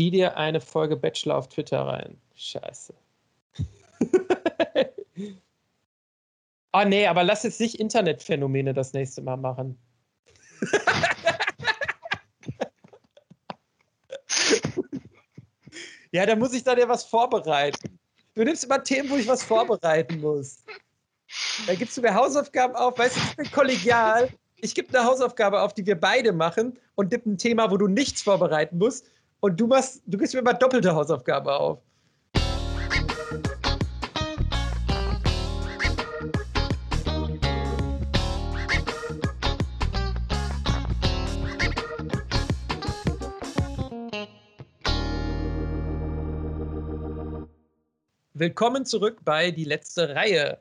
zieh dir eine Folge Bachelor auf Twitter rein. Scheiße. oh nee, aber lass jetzt nicht Internetphänomene das nächste Mal machen. ja, da muss ich dann ja was vorbereiten. Du nimmst immer Themen, wo ich was vorbereiten muss. Da gibst du mir Hausaufgaben auf, weißt du, ich bin kollegial. Ich gebe eine Hausaufgabe auf, die wir beide machen und tippe ein Thema, wo du nichts vorbereiten musst. Und du machst, du gibst mir immer doppelte Hausaufgabe auf. Willkommen zurück bei Die letzte Reihe,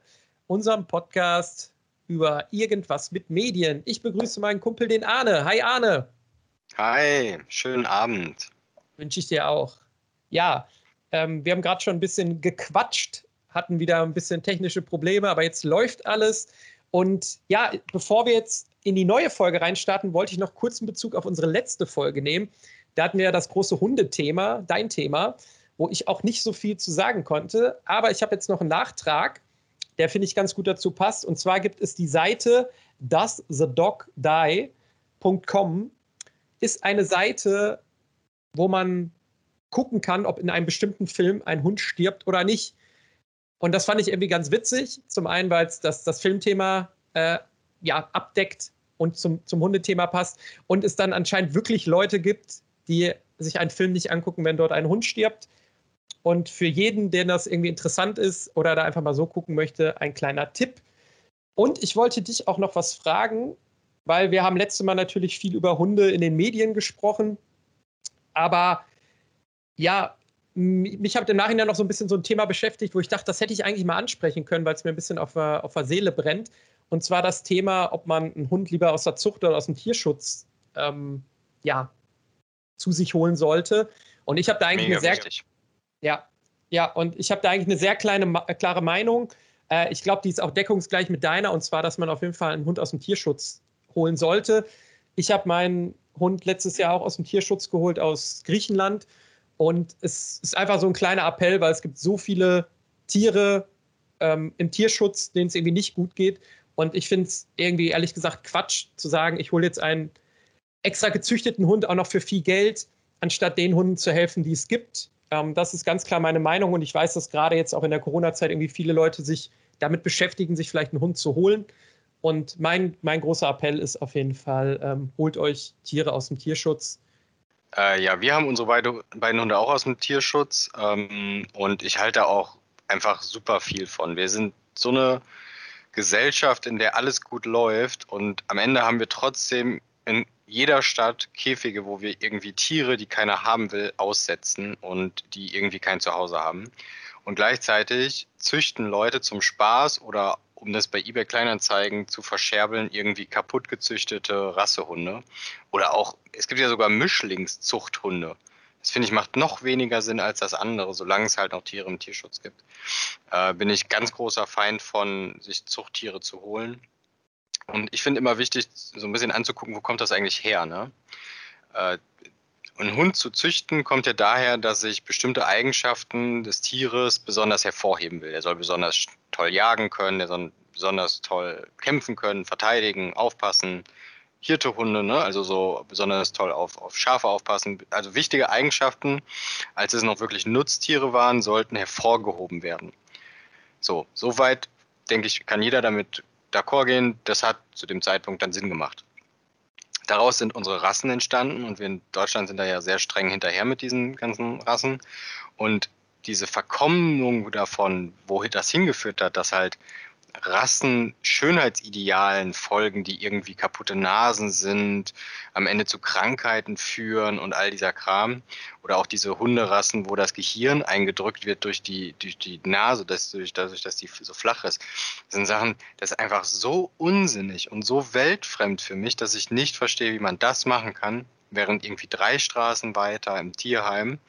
unserem Podcast über irgendwas mit Medien. Ich begrüße meinen Kumpel, den Arne. Hi Arne. Hi, schönen Abend. Wünsche ich dir auch. Ja, ähm, wir haben gerade schon ein bisschen gequatscht, hatten wieder ein bisschen technische Probleme, aber jetzt läuft alles. Und ja, bevor wir jetzt in die neue Folge reinstarten, wollte ich noch kurz einen Bezug auf unsere letzte Folge nehmen. Da hatten wir ja das große Hundethema, dein Thema wo ich auch nicht so viel zu sagen konnte. Aber ich habe jetzt noch einen Nachtrag, der finde ich ganz gut dazu passt. Und zwar gibt es die Seite doesthedogdie.com. Ist eine Seite, wo man gucken kann, ob in einem bestimmten Film ein Hund stirbt oder nicht. Und das fand ich irgendwie ganz witzig. Zum einen, weil es das, das Filmthema äh, ja, abdeckt und zum, zum Hundethema passt. Und es dann anscheinend wirklich Leute gibt, die sich einen Film nicht angucken, wenn dort ein Hund stirbt. Und für jeden, der das irgendwie interessant ist oder da einfach mal so gucken möchte, ein kleiner Tipp. Und ich wollte dich auch noch was fragen, weil wir haben letztes Mal natürlich viel über Hunde in den Medien gesprochen. Aber ja, mich hat im Nachhinein noch so ein bisschen so ein Thema beschäftigt, wo ich dachte, das hätte ich eigentlich mal ansprechen können, weil es mir ein bisschen auf, auf der Seele brennt. Und zwar das Thema, ob man einen Hund lieber aus der Zucht oder aus dem Tierschutz ähm, ja, zu sich holen sollte. Und ich habe da eigentlich Mega eine sehr, wichtig. Ja, ja, und ich habe da eigentlich eine sehr kleine, äh, klare Meinung. Äh, ich glaube, die ist auch deckungsgleich mit deiner, und zwar, dass man auf jeden Fall einen Hund aus dem Tierschutz holen sollte. Ich habe meinen Hund letztes Jahr auch aus dem Tierschutz geholt, aus Griechenland. Und es ist einfach so ein kleiner Appell, weil es gibt so viele Tiere ähm, im Tierschutz, denen es irgendwie nicht gut geht. Und ich finde es irgendwie, ehrlich gesagt, Quatsch zu sagen, ich hole jetzt einen extra gezüchteten Hund auch noch für viel Geld, anstatt den Hunden zu helfen, die es gibt. Ähm, das ist ganz klar meine Meinung und ich weiß, dass gerade jetzt auch in der Corona-Zeit irgendwie viele Leute sich damit beschäftigen, sich vielleicht einen Hund zu holen. Und mein, mein großer Appell ist auf jeden Fall, ähm, holt euch Tiere aus dem Tierschutz. Äh, ja, wir haben unsere beide, beiden Hunde auch aus dem Tierschutz ähm, und ich halte auch einfach super viel von. Wir sind so eine Gesellschaft, in der alles gut läuft und am Ende haben wir trotzdem in jeder Stadt Käfige, wo wir irgendwie Tiere, die keiner haben will, aussetzen und die irgendwie kein Zuhause haben. Und gleichzeitig züchten Leute zum Spaß oder um das bei eBay Kleinanzeigen zu verscherbeln, irgendwie kaputt gezüchtete Rassehunde. Oder auch, es gibt ja sogar Mischlingszuchthunde. Das finde ich macht noch weniger Sinn als das andere, solange es halt noch Tiere im Tierschutz gibt. Äh, bin ich ganz großer Feind von, sich Zuchttiere zu holen. Und ich finde immer wichtig, so ein bisschen anzugucken, wo kommt das eigentlich her. Ne? Äh, ein Hund zu züchten kommt ja daher, dass ich bestimmte Eigenschaften des Tieres besonders hervorheben will. Er soll besonders toll jagen können, er soll besonders toll kämpfen können, verteidigen, aufpassen. Hirtehunde, ne? also so besonders toll auf, auf Schafe aufpassen. Also wichtige Eigenschaften, als es noch wirklich Nutztiere waren, sollten hervorgehoben werden. So, soweit denke ich, kann jeder damit d'accord gehen, das hat zu dem Zeitpunkt dann Sinn gemacht. Daraus sind unsere Rassen entstanden und wir in Deutschland sind da ja sehr streng hinterher mit diesen ganzen Rassen. Und diese Verkommnung davon, wohin das hingeführt hat, dass halt Rassen Schönheitsidealen folgen, die irgendwie kaputte Nasen sind, am Ende zu Krankheiten führen und all dieser Kram. Oder auch diese Hunderassen, wo das Gehirn eingedrückt wird durch die, durch die Nase, dass, durch, dadurch, dass die so flach ist. Das sind Sachen, das ist einfach so unsinnig und so weltfremd für mich, dass ich nicht verstehe, wie man das machen kann, während irgendwie drei Straßen weiter im Tierheim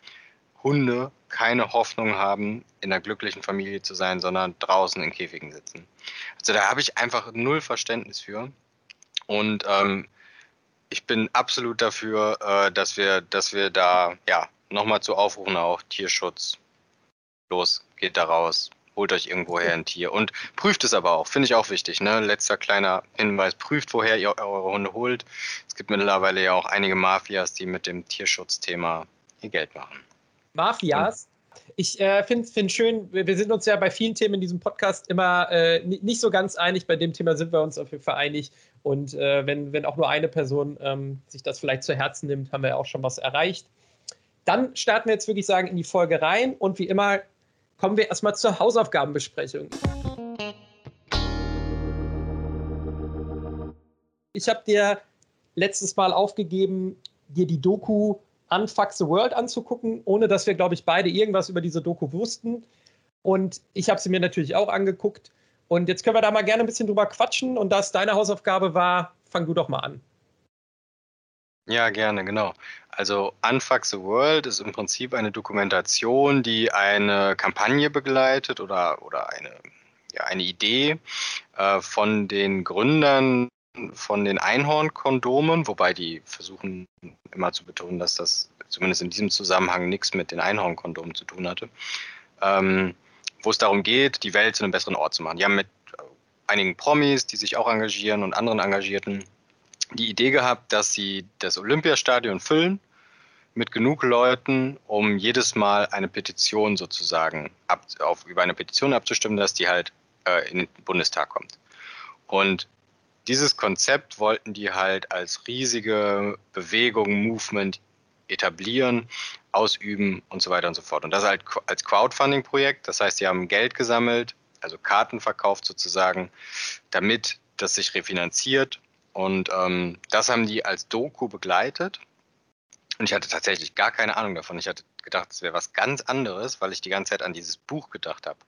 Hunde keine Hoffnung haben, in einer glücklichen Familie zu sein, sondern draußen in Käfigen sitzen. Also da habe ich einfach null Verständnis für. Und ähm, ich bin absolut dafür, äh, dass wir, dass wir da ja nochmal zu aufrufen, auch Tierschutz. Los, geht da raus, holt euch irgendwoher ein Tier und prüft es aber auch, finde ich auch wichtig. Ne? Letzter kleiner Hinweis, prüft, woher ihr eure Hunde holt. Es gibt mittlerweile ja auch einige Mafias, die mit dem Tierschutzthema ihr Geld machen. Mafias? Ich äh, finde es schön, wir, wir, sind uns ja bei vielen Themen in diesem Podcast immer äh, nicht so ganz einig. Bei dem Thema sind wir uns auf jeden Fall einig. Und äh, wenn, wenn auch nur eine Person ähm, sich das vielleicht zu Herzen nimmt, haben wir auch schon was erreicht. Dann starten wir jetzt wirklich sagen in die Folge rein und wie immer kommen wir erstmal zur Hausaufgabenbesprechung. Ich habe dir letztes Mal aufgegeben, dir die Doku Unfuck the World anzugucken, ohne dass wir, glaube ich, beide irgendwas über diese Doku wussten. Und ich habe sie mir natürlich auch angeguckt. Und jetzt können wir da mal gerne ein bisschen drüber quatschen. Und da es deine Hausaufgabe war, fang du doch mal an. Ja, gerne, genau. Also Unfuck the World ist im Prinzip eine Dokumentation, die eine Kampagne begleitet oder, oder eine, ja, eine Idee äh, von den Gründern von den Einhornkondomen, wobei die versuchen immer zu betonen, dass das zumindest in diesem Zusammenhang nichts mit den Einhornkondomen zu tun hatte, ähm, wo es darum geht, die Welt zu einem besseren Ort zu machen. Die haben mit einigen Promis, die sich auch engagieren und anderen Engagierten, die Idee gehabt, dass sie das Olympiastadion füllen mit genug Leuten, um jedes Mal eine Petition sozusagen ab, auf, über eine Petition abzustimmen, dass die halt äh, in den Bundestag kommt. Und dieses Konzept wollten die halt als riesige Bewegung, Movement etablieren, ausüben und so weiter und so fort. Und das halt als Crowdfunding-Projekt. Das heißt, sie haben Geld gesammelt, also Karten verkauft sozusagen, damit das sich refinanziert. Und ähm, das haben die als Doku begleitet. Und ich hatte tatsächlich gar keine Ahnung davon. Ich hatte gedacht, es wäre was ganz anderes, weil ich die ganze Zeit an dieses Buch gedacht habe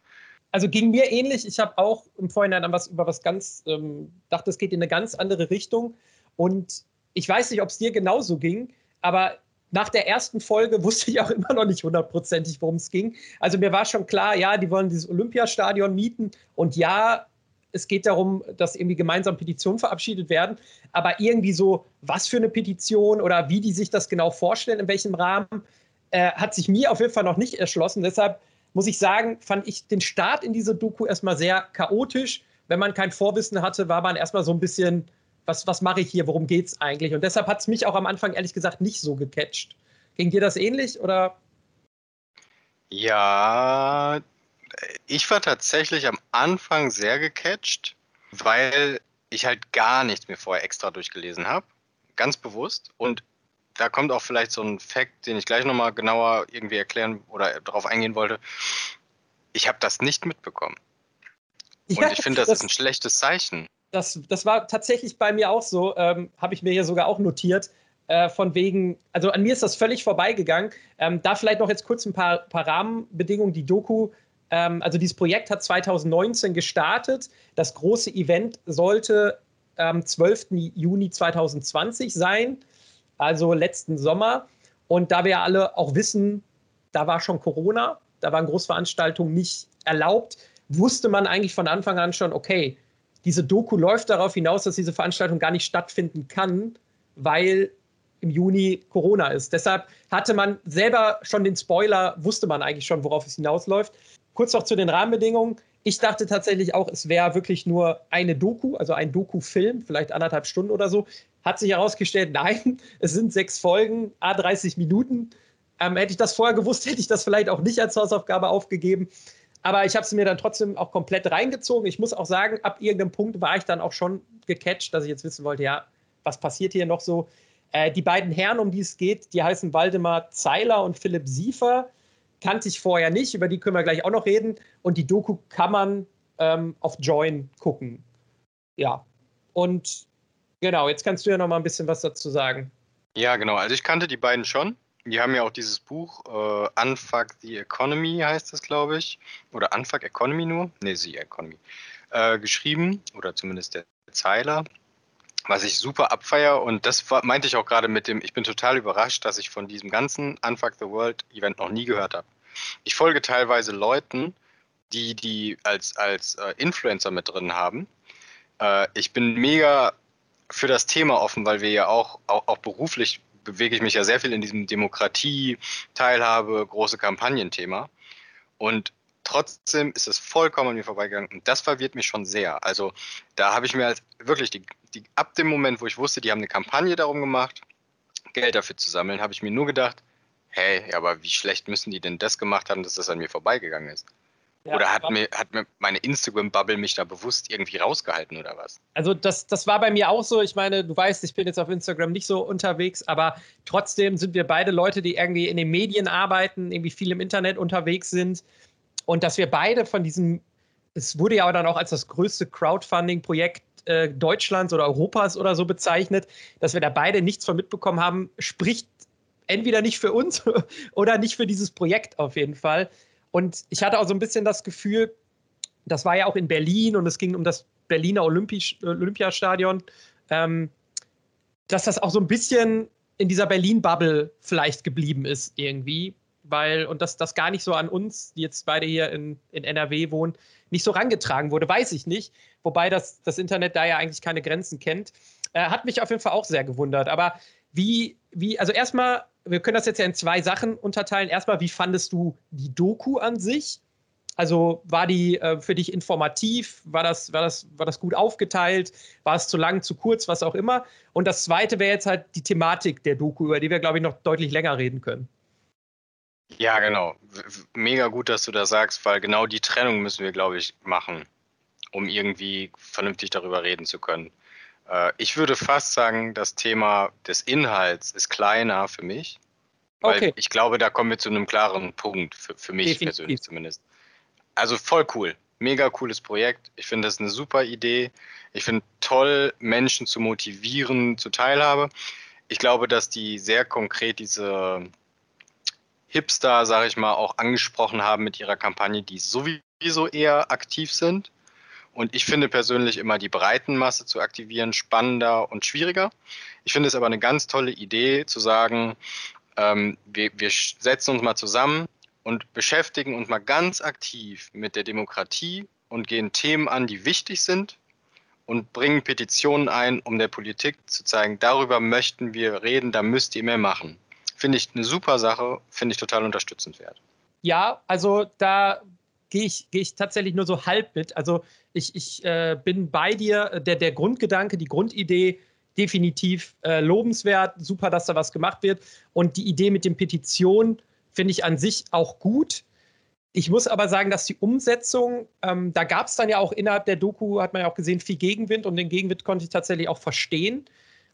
also ging mir ähnlich. Ich habe auch im Vorhinein was über was ganz, ähm, dachte, es geht in eine ganz andere Richtung. Und ich weiß nicht, ob es dir genauso ging, aber nach der ersten Folge wusste ich auch immer noch nicht hundertprozentig, worum es ging. Also mir war schon klar, ja, die wollen dieses Olympiastadion mieten und ja, es geht darum, dass irgendwie gemeinsam Petitionen verabschiedet werden. Aber irgendwie so, was für eine Petition oder wie die sich das genau vorstellen, in welchem Rahmen, äh, hat sich mir auf jeden Fall noch nicht erschlossen. Deshalb muss ich sagen, fand ich den Start in diese Doku erstmal sehr chaotisch. Wenn man kein Vorwissen hatte, war man erstmal so ein bisschen, was, was mache ich hier, worum geht es eigentlich? Und deshalb hat es mich auch am Anfang ehrlich gesagt nicht so gecatcht. Ging dir das ähnlich oder? Ja, ich war tatsächlich am Anfang sehr gecatcht, weil ich halt gar nichts mir vorher extra durchgelesen habe. Ganz bewusst. Und da kommt auch vielleicht so ein Fakt, den ich gleich nochmal genauer irgendwie erklären oder darauf eingehen wollte. Ich habe das nicht mitbekommen. Und ja, ich finde, das, das, ist ein schlechtes Zeichen. Das, das war tatsächlich bei mir auch so, ähm, habe ich mir hier sogar auch notiert. Äh, von wegen, also an mir ist das völlig vorbeigegangen. Ähm, da vielleicht noch jetzt kurz ein paar, paar Rahmenbedingungen. Die Doku, ähm, also dieses Projekt hat 2019 gestartet. Das große Event sollte am 12. Juni 2020 sein also letzten Sommer. Und da wir alle auch wissen, da war schon Corona, da waren Großveranstaltungen nicht erlaubt, wusste man eigentlich von Anfang an schon, okay, diese Doku läuft darauf hinaus, dass diese Veranstaltung gar nicht stattfinden kann, weil im Juni Corona ist. Deshalb hatte man selber schon den Spoiler, wusste man eigentlich schon, worauf es hinausläuft. Kurz noch zu den Rahmenbedingungen. Ich dachte tatsächlich auch, es wäre wirklich nur eine Doku, also ein Doku-Film, vielleicht anderthalb Stunden oder so. Hat sich herausgestellt, nein, es sind sechs Folgen, a 30 Minuten. Ähm, hätte ich das vorher gewusst, hätte ich das vielleicht auch nicht als Hausaufgabe aufgegeben. Aber ich habe sie mir dann trotzdem auch komplett reingezogen. Ich muss auch sagen, ab irgendeinem Punkt war ich dann auch schon gecatcht, dass ich jetzt wissen wollte, ja, was passiert hier noch so. Äh, die beiden Herren, um die es geht, die heißen Waldemar Zeiler und Philipp Siefer kannte ich vorher nicht, über die können wir gleich auch noch reden. Und die Doku kann man ähm, auf Join gucken. Ja. Und genau, jetzt kannst du ja noch mal ein bisschen was dazu sagen. Ja, genau. Also ich kannte die beiden schon. Die haben ja auch dieses Buch äh, Unfuck the Economy heißt das, glaube ich. Oder Unfuck Economy nur? Nee, The Economy. Äh, geschrieben. Oder zumindest der Zeiler was ich super abfeier und das meinte ich auch gerade mit dem, ich bin total überrascht, dass ich von diesem ganzen Unfuck the World Event noch nie gehört habe. Ich folge teilweise Leuten, die die als, als äh, Influencer mit drin haben. Äh, ich bin mega für das Thema offen, weil wir ja auch, auch, auch beruflich bewege ich mich ja sehr viel in diesem Demokratie, Teilhabe, große Kampagnenthema. Und trotzdem ist es vollkommen an mir vorbeigegangen. Und das verwirrt mich schon sehr. Also da habe ich mir als wirklich die, die, ab dem Moment, wo ich wusste, die haben eine Kampagne darum gemacht, Geld dafür zu sammeln, habe ich mir nur gedacht, hey, aber wie schlecht müssen die denn das gemacht haben, dass das an mir vorbeigegangen ist? Ja, oder hat mir, hat mir meine Instagram-Bubble mich da bewusst irgendwie rausgehalten oder was? Also das, das war bei mir auch so. Ich meine, du weißt, ich bin jetzt auf Instagram nicht so unterwegs, aber trotzdem sind wir beide Leute, die irgendwie in den Medien arbeiten, irgendwie viel im Internet unterwegs sind. Und dass wir beide von diesem, es wurde ja dann auch als das größte Crowdfunding-Projekt äh, Deutschlands oder Europas oder so bezeichnet, dass wir da beide nichts von mitbekommen haben, spricht entweder nicht für uns oder nicht für dieses Projekt auf jeden Fall. Und ich hatte auch so ein bisschen das Gefühl, das war ja auch in Berlin und es ging um das Berliner Olympisch, Olympiastadion, ähm, dass das auch so ein bisschen in dieser Berlin-Bubble vielleicht geblieben ist irgendwie, weil, und dass das gar nicht so an uns, die jetzt beide hier in, in NRW wohnen, nicht so rangetragen wurde, weiß ich nicht. Wobei das, das Internet da ja eigentlich keine Grenzen kennt. Äh, hat mich auf jeden Fall auch sehr gewundert. Aber wie, wie, also erstmal, wir können das jetzt ja in zwei Sachen unterteilen. Erstmal, wie fandest du die Doku an sich? Also war die äh, für dich informativ? War das, war, das, war das gut aufgeteilt? War es zu lang, zu kurz, was auch immer? Und das zweite wäre jetzt halt die Thematik der Doku, über die wir, glaube ich, noch deutlich länger reden können. Ja, genau. Mega gut, dass du das sagst, weil genau die Trennung müssen wir, glaube ich, machen, um irgendwie vernünftig darüber reden zu können. Äh, ich würde fast sagen, das Thema des Inhalts ist kleiner für mich. Weil okay. ich glaube, da kommen wir zu einem klaren Punkt, für, für mich Definitiv. persönlich zumindest. Also voll cool. Mega cooles Projekt. Ich finde das eine super Idee. Ich finde toll, Menschen zu motivieren zur Teilhabe. Ich glaube, dass die sehr konkret diese Hipster, sage ich mal, auch angesprochen haben mit ihrer Kampagne, die sowieso eher aktiv sind. Und ich finde persönlich immer die Breitenmasse zu aktivieren spannender und schwieriger. Ich finde es aber eine ganz tolle Idee zu sagen, ähm, wir, wir setzen uns mal zusammen und beschäftigen uns mal ganz aktiv mit der Demokratie und gehen Themen an, die wichtig sind und bringen Petitionen ein, um der Politik zu zeigen, darüber möchten wir reden, da müsst ihr mehr machen. Finde ich eine super Sache, finde ich total unterstützenswert. Ja, also da gehe ich, geh ich tatsächlich nur so halb mit. Also ich, ich äh, bin bei dir. Der, der Grundgedanke, die Grundidee, definitiv äh, lobenswert. Super, dass da was gemacht wird. Und die Idee mit den Petitionen finde ich an sich auch gut. Ich muss aber sagen, dass die Umsetzung, ähm, da gab es dann ja auch innerhalb der Doku, hat man ja auch gesehen, viel Gegenwind und den Gegenwind konnte ich tatsächlich auch verstehen.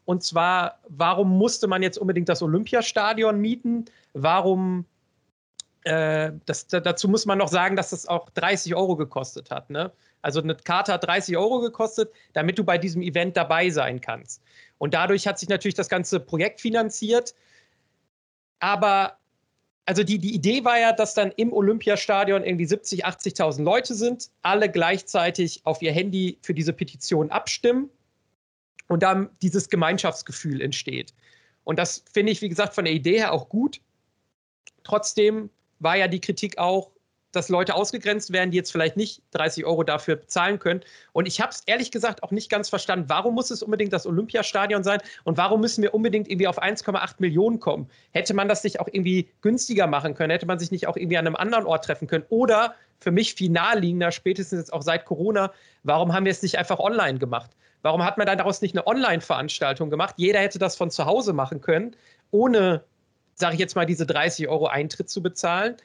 Und zwar, warum musste man jetzt unbedingt das Olympiastadion mieten? Warum äh, das, dazu muss man noch sagen, dass das auch 30 Euro gekostet hat. Ne? Also eine Karte hat 30 Euro gekostet, damit du bei diesem Event dabei sein kannst. Und dadurch hat sich natürlich das ganze Projekt finanziert. Aber also die, die Idee war ja, dass dann im Olympiastadion irgendwie 70, 80.000 Leute sind, alle gleichzeitig auf ihr Handy für diese Petition abstimmen und dann dieses Gemeinschaftsgefühl entsteht. Und das finde ich, wie gesagt, von der Idee her auch gut. Trotzdem war ja die Kritik auch, dass Leute ausgegrenzt werden, die jetzt vielleicht nicht 30 Euro dafür bezahlen können. Und ich habe es ehrlich gesagt auch nicht ganz verstanden, warum muss es unbedingt das Olympiastadion sein und warum müssen wir unbedingt irgendwie auf 1,8 Millionen kommen? Hätte man das nicht auch irgendwie günstiger machen können? Hätte man sich nicht auch irgendwie an einem anderen Ort treffen können? Oder für mich final liegender, spätestens jetzt auch seit Corona, warum haben wir es nicht einfach online gemacht? Warum hat man dann daraus nicht eine Online-Veranstaltung gemacht? Jeder hätte das von zu Hause machen können, ohne sage ich jetzt mal, diese 30 Euro Eintritt zu bezahlen.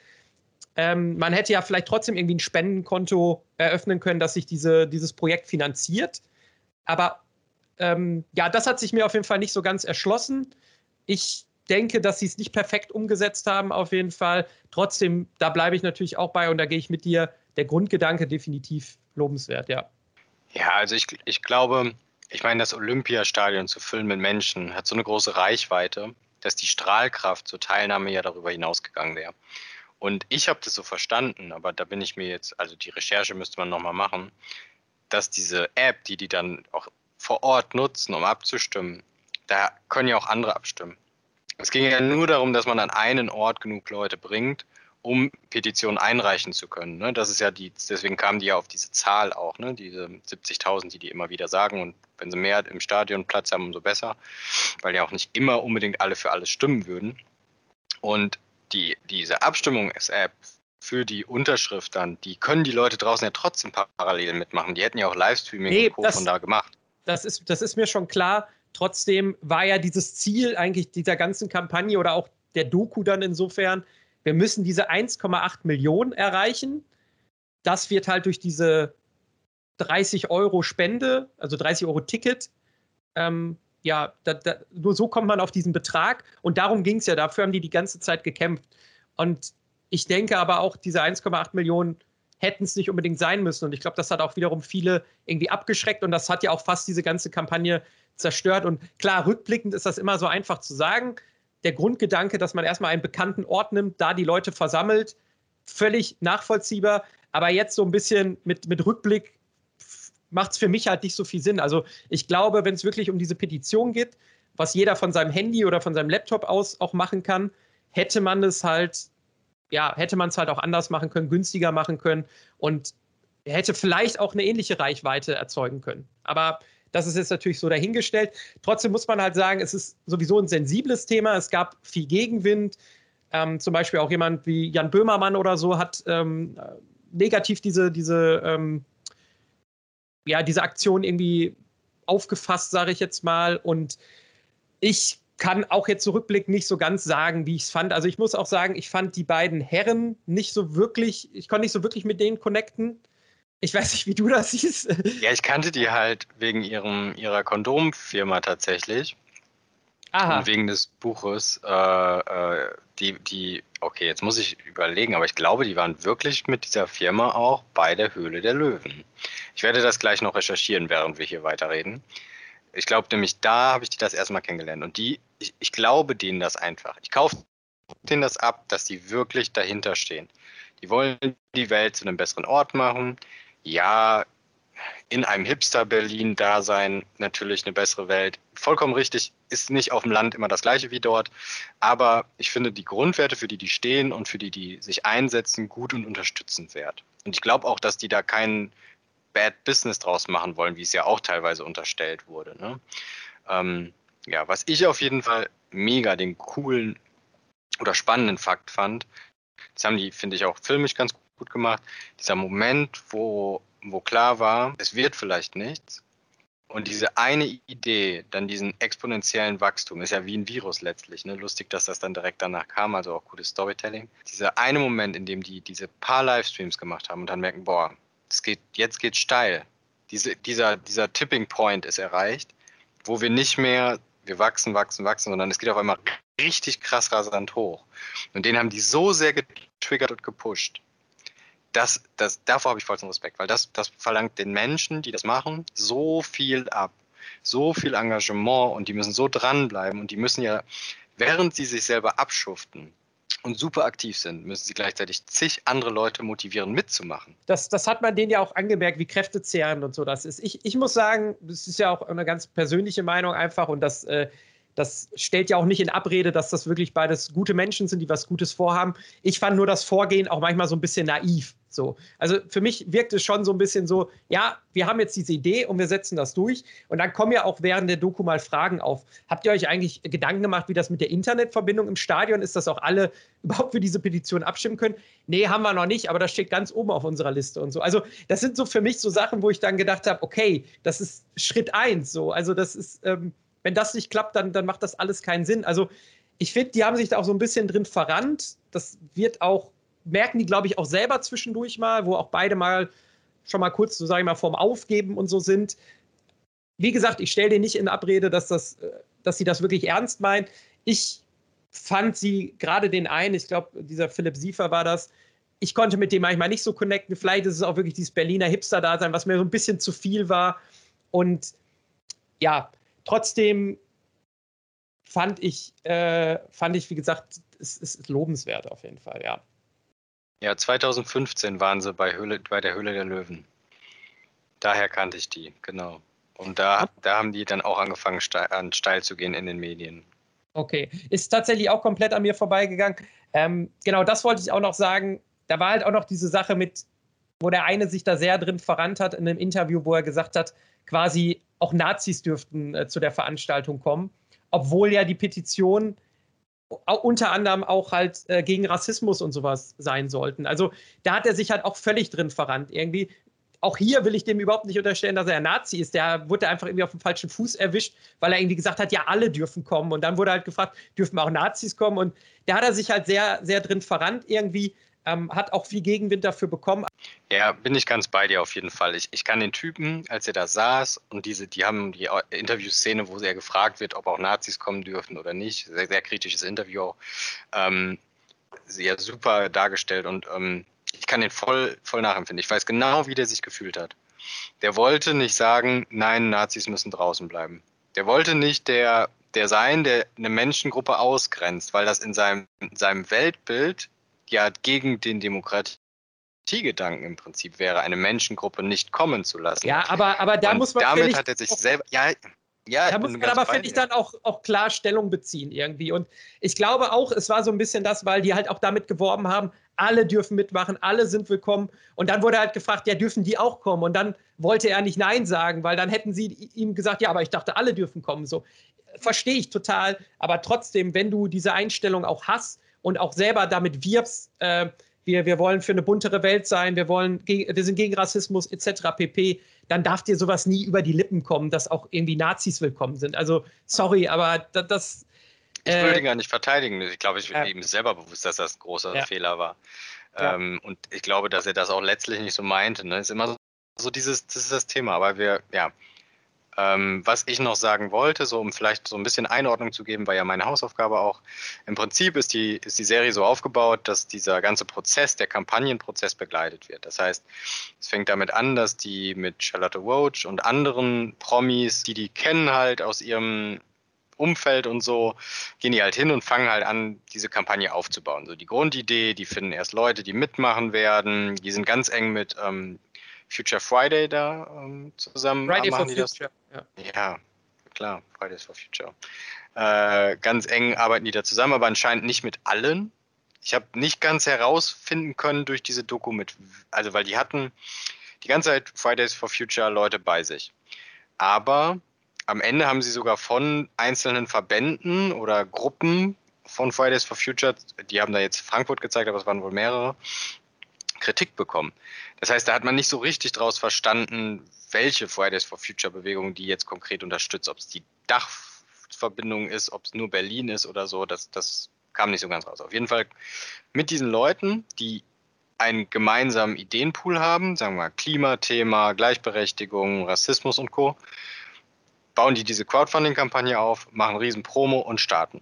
Ähm, man hätte ja vielleicht trotzdem irgendwie ein Spendenkonto eröffnen können, dass sich diese, dieses Projekt finanziert. Aber ähm, ja, das hat sich mir auf jeden Fall nicht so ganz erschlossen. Ich denke, dass sie es nicht perfekt umgesetzt haben, auf jeden Fall. Trotzdem, da bleibe ich natürlich auch bei und da gehe ich mit dir. Der Grundgedanke definitiv lobenswert, ja. Ja, also ich, ich glaube, ich meine, das Olympiastadion zu füllen mit Menschen hat so eine große Reichweite dass die Strahlkraft zur Teilnahme ja darüber hinausgegangen wäre. Und ich habe das so verstanden, aber da bin ich mir jetzt, also die Recherche müsste man nochmal machen, dass diese App, die die dann auch vor Ort nutzen, um abzustimmen, da können ja auch andere abstimmen. Es ging ja nur darum, dass man an einen Ort genug Leute bringt, um Petitionen einreichen zu können. Ne? Das ist ja die, deswegen kamen die ja auf diese Zahl auch, ne? diese 70.000, die die immer wieder sagen. Und wenn sie mehr im Stadion Platz haben, umso besser, weil ja auch nicht immer unbedingt alle für alles stimmen würden. Und die, diese Abstimmungs-App für die Unterschrift dann, die können die Leute draußen ja trotzdem parallel mitmachen. Die hätten ja auch Livestreaming Nee, und Co. das- von da gemacht. das ist, das ist mir schon klar. Trotzdem war ja dieses Ziel eigentlich dieser ganzen Kampagne oder auch der Doku dann insofern, wir müssen diese 1,8 Millionen erreichen. Das wird halt durch diese 30 Euro Spende, also 30 Euro Ticket, ähm, ja, da, da, nur so kommt man auf diesen Betrag. Und darum ging es ja. Dafür haben die die ganze Zeit gekämpft. Und ich denke aber auch, diese 1,8 Millionen hätten es nicht unbedingt sein müssen. Und ich glaube, das hat auch wiederum viele irgendwie abgeschreckt. Und das hat ja auch fast diese ganze Kampagne zerstört. Und klar, rückblickend ist das immer so einfach zu sagen. Der Grundgedanke, dass man erstmal einen bekannten Ort nimmt, da die Leute versammelt, völlig nachvollziehbar. Aber jetzt so ein bisschen mit, mit Rückblick macht es für mich halt nicht so viel Sinn. Also ich glaube, wenn es wirklich um diese Petition geht, was jeder von seinem Handy oder von seinem Laptop aus auch machen kann, hätte man es halt, ja, hätte man es halt auch anders machen können, günstiger machen können und hätte vielleicht auch eine ähnliche Reichweite erzeugen können. Aber das ist jetzt natürlich so dahingestellt. Trotzdem muss man halt sagen, es ist sowieso ein sensibles Thema. Es gab viel Gegenwind. Ähm, zum Beispiel auch jemand wie Jan Böhmermann oder so hat ähm, negativ diese, diese, ähm, ja, diese Aktion irgendwie aufgefasst, sage ich jetzt mal. Und ich kann auch jetzt zurückblickend nicht so ganz sagen, wie ich es fand. Also ich muss auch sagen, ich fand die beiden Herren nicht so wirklich, ich konnte nicht so wirklich mit denen connecten. Ich weiß nicht, wie du das siehst. Ja, ich kannte die halt wegen ihrem, ihrer Kondomfirma tatsächlich. Aha. Und wegen des Buches. Äh, äh, die, die, okay, jetzt muss ich überlegen, aber ich glaube, die waren wirklich mit dieser Firma auch bei der Höhle der Löwen. Ich werde das gleich noch recherchieren, während wir hier weiterreden. Ich glaube nämlich, da habe ich die das erstmal kennengelernt. Und die, ich, ich glaube denen das einfach. Ich kaufe denen das ab, dass die wirklich dahinter stehen. Die wollen die Welt zu einem besseren Ort machen. Ja, in einem Hipster-Berlin-Dasein natürlich eine bessere Welt. Vollkommen richtig, ist nicht auf dem Land immer das gleiche wie dort. Aber ich finde die Grundwerte, für die die stehen und für die die sich einsetzen, gut und unterstützenswert. Und ich glaube auch, dass die da kein Bad Business draus machen wollen, wie es ja auch teilweise unterstellt wurde. Ne? Ähm, ja, was ich auf jeden Fall mega den coolen oder spannenden Fakt fand, das haben die, finde ich, auch filmisch ganz gut gemacht. Dieser Moment, wo, wo klar war, es wird vielleicht nichts. Und diese eine Idee, dann diesen exponentiellen Wachstum, ist ja wie ein Virus letztlich. Ne? Lustig, dass das dann direkt danach kam, also auch gutes Storytelling. Dieser eine Moment, in dem die diese paar Livestreams gemacht haben und dann merken, boah, es geht, jetzt geht steil. Diese, dieser, dieser Tipping Point ist erreicht, wo wir nicht mehr, wir wachsen, wachsen, wachsen, sondern es geht auf einmal richtig krass rasant hoch. Und den haben die so sehr getriggert und gepusht. Das, das, davor habe ich vollsten Respekt, weil das, das verlangt den Menschen, die das machen, so viel ab, so viel Engagement und die müssen so dranbleiben und die müssen ja, während sie sich selber abschuften und super aktiv sind, müssen sie gleichzeitig zig andere Leute motivieren, mitzumachen. Das, das hat man denen ja auch angemerkt, wie kräftezehrend und so das ist. Ich, ich muss sagen, das ist ja auch eine ganz persönliche Meinung einfach und das, äh, das stellt ja auch nicht in Abrede, dass das wirklich beides gute Menschen sind, die was Gutes vorhaben. Ich fand nur das Vorgehen auch manchmal so ein bisschen naiv. So. Also für mich wirkt es schon so ein bisschen so, ja, wir haben jetzt diese Idee und wir setzen das durch. Und dann kommen ja auch während der Doku mal Fragen auf. Habt ihr euch eigentlich Gedanken gemacht, wie das mit der Internetverbindung im Stadion ist, dass auch alle überhaupt für diese Petition abstimmen können? Nee, haben wir noch nicht, aber das steht ganz oben auf unserer Liste und so. Also das sind so für mich so Sachen, wo ich dann gedacht habe, okay, das ist Schritt eins. So. Also das ist, ähm, wenn das nicht klappt, dann, dann macht das alles keinen Sinn. Also ich finde, die haben sich da auch so ein bisschen drin verrannt. Das wird auch merken die, glaube ich, auch selber zwischendurch mal, wo auch beide mal schon mal kurz, so sage ich mal, vorm Aufgeben und so sind. Wie gesagt, ich stelle dir nicht in Abrede, dass, das, dass sie das wirklich ernst meinen. Ich fand sie, gerade den einen, ich glaube, dieser Philipp Siefer war das, ich konnte mit dem manchmal nicht so connecten. Vielleicht ist es auch wirklich dieses Berliner Hipster-Dasein, was mir so ein bisschen zu viel war. Und ja, trotzdem fand ich, äh, fand ich, wie gesagt, es ist lobenswert auf jeden Fall, ja. Ja, 2015 waren sie bei, Höhle, bei der Höhle der Löwen. Daher kannte ich die, genau. Und da, da haben die dann auch angefangen, steil, an steil zu gehen in den Medien. Okay, ist tatsächlich auch komplett an mir vorbeigegangen. Ähm, genau, das wollte ich auch noch sagen. Da war halt auch noch diese Sache mit, wo der eine sich da sehr drin verrannt hat in einem Interview, wo er gesagt hat, quasi auch Nazis dürften äh, zu der Veranstaltung kommen, obwohl ja die Petition unter anderem auch halt äh, gegen Rassismus und sowas sein sollten. Also da hat er sich halt auch völlig drin verrannt. Irgendwie, auch hier will ich dem überhaupt nicht unterstellen, dass er Nazi ist. Der wurde einfach irgendwie auf dem falschen Fuß erwischt, weil er irgendwie gesagt hat, ja, alle dürfen kommen. Und dann wurde halt gefragt, dürfen auch Nazis kommen? Und da hat er sich halt sehr, sehr drin verrannt irgendwie. Ähm, hat auch viel Gegenwind dafür bekommen. Ja, bin ich ganz bei dir auf jeden Fall. Ich, ich kann den Typen, als er da saß und diese, die haben die Interviewszene, wo er gefragt wird, ob auch Nazis kommen dürfen oder nicht, sehr, sehr kritisches Interview auch, ähm, sehr super dargestellt und ähm, ich kann den voll, voll nachempfinden. Ich weiß genau, wie der sich gefühlt hat. Der wollte nicht sagen, nein, Nazis müssen draußen bleiben. Der wollte nicht der, der sein, der eine Menschengruppe ausgrenzt, weil das in seinem, in seinem Weltbild ja gegen den Demokratiegedanken im Prinzip wäre, eine Menschengruppe nicht kommen zu lassen. Ja, aber, aber da Und muss man. Damit hat er sich selber. Ja, ja, da muss man aber, finde ich, dann auch, auch klar Stellung beziehen irgendwie. Und ich glaube auch, es war so ein bisschen das, weil die halt auch damit geworben haben, alle dürfen mitmachen, alle sind willkommen. Und dann wurde halt gefragt, ja, dürfen die auch kommen? Und dann wollte er nicht Nein sagen, weil dann hätten sie ihm gesagt, ja, aber ich dachte, alle dürfen kommen. So verstehe ich total. Aber trotzdem, wenn du diese Einstellung auch hast und auch selber damit wirbst, äh, wir, wir wollen für eine buntere Welt sein, wir, wollen, wir sind gegen Rassismus etc. pp., dann darf dir sowas nie über die Lippen kommen, dass auch irgendwie Nazis willkommen sind. Also, sorry, aber das. das ich will äh, ihn gar nicht verteidigen. Ich glaube, ich bin äh, ihm selber bewusst, dass das ein großer ja. Fehler war. Ja. Ähm, und ich glaube, dass er das auch letztlich nicht so meinte. Ne? Ist immer so, so dieses, das ist das Thema. Aber wir, ja, ähm, was ich noch sagen wollte, so um vielleicht so ein bisschen Einordnung zu geben, war ja meine Hausaufgabe auch. Im Prinzip ist die, ist die Serie so aufgebaut, dass dieser ganze Prozess, der Kampagnenprozess begleitet wird. Das heißt, es fängt damit an, dass die mit Charlotte Roach und anderen Promis, die die kennen halt aus ihrem Umfeld und so, gehen die halt hin und fangen halt an, diese Kampagne aufzubauen. So die Grundidee, die finden erst Leute, die mitmachen werden, die sind ganz eng mit ähm, Future Friday da ähm, zusammen. Friday for Future. Ja. ja. klar, Fridays for Future. Äh, ganz eng arbeiten die da zusammen, aber anscheinend nicht mit allen. Ich habe nicht ganz herausfinden können durch diese Doku mit, also weil die hatten die ganze Zeit Fridays for Future Leute bei sich. Aber am Ende haben sie sogar von einzelnen Verbänden oder Gruppen von Fridays for Future, die haben da jetzt Frankfurt gezeigt, aber es waren wohl mehrere, Kritik bekommen. Das heißt, da hat man nicht so richtig draus verstanden, welche Fridays for Future Bewegung die jetzt konkret unterstützt, ob es die Dachverbindung ist, ob es nur Berlin ist oder so, das, das kam nicht so ganz raus. Auf jeden Fall mit diesen Leuten, die einen gemeinsamen Ideenpool haben, sagen wir mal Klimathema, Gleichberechtigung, Rassismus und Co., bauen die diese Crowdfunding-Kampagne auf, machen riesen Promo und starten.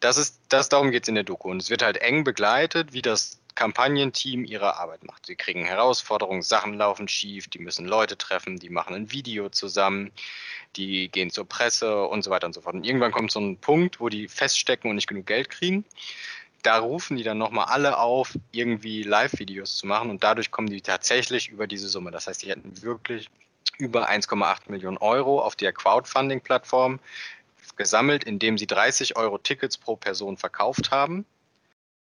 Das ist, das darum geht es in der Doku. Und es wird halt eng begleitet, wie das Kampagnenteam ihre Arbeit macht. Sie kriegen Herausforderungen, Sachen laufen schief, die müssen Leute treffen, die machen ein Video zusammen, die gehen zur Presse und so weiter und so fort. Und irgendwann kommt so ein Punkt, wo die feststecken und nicht genug Geld kriegen. Da rufen die dann nochmal alle auf, irgendwie Live-Videos zu machen und dadurch kommen die tatsächlich über diese Summe. Das heißt, die hätten wirklich über 1,8 Millionen Euro auf der Crowdfunding-Plattform gesammelt, indem sie 30 Euro Tickets pro Person verkauft haben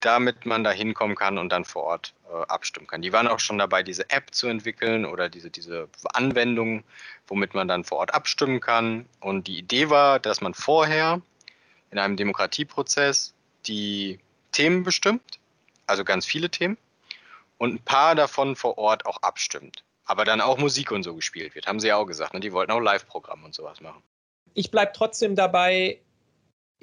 damit man da hinkommen kann und dann vor Ort äh, abstimmen kann. Die waren auch schon dabei, diese App zu entwickeln oder diese, diese Anwendung, womit man dann vor Ort abstimmen kann. Und die Idee war, dass man vorher in einem Demokratieprozess die Themen bestimmt, also ganz viele Themen, und ein paar davon vor Ort auch abstimmt. Aber dann auch Musik und so gespielt wird, haben sie ja auch gesagt. Ne? Die wollten auch Live-Programm und sowas machen. Ich bleibe trotzdem dabei,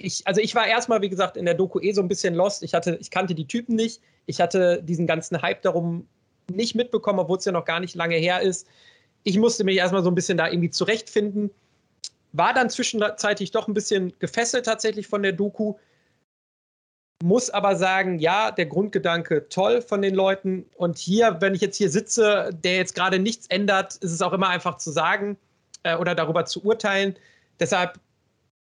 ich, also ich war erstmal, wie gesagt, in der Doku eh so ein bisschen lost. Ich, hatte, ich kannte die Typen nicht. Ich hatte diesen ganzen Hype darum nicht mitbekommen, obwohl es ja noch gar nicht lange her ist. Ich musste mich erstmal so ein bisschen da irgendwie zurechtfinden. War dann zwischenzeitlich doch ein bisschen gefesselt tatsächlich von der Doku. Muss aber sagen, ja, der Grundgedanke toll von den Leuten. Und hier, wenn ich jetzt hier sitze, der jetzt gerade nichts ändert, ist es auch immer einfach zu sagen äh, oder darüber zu urteilen. Deshalb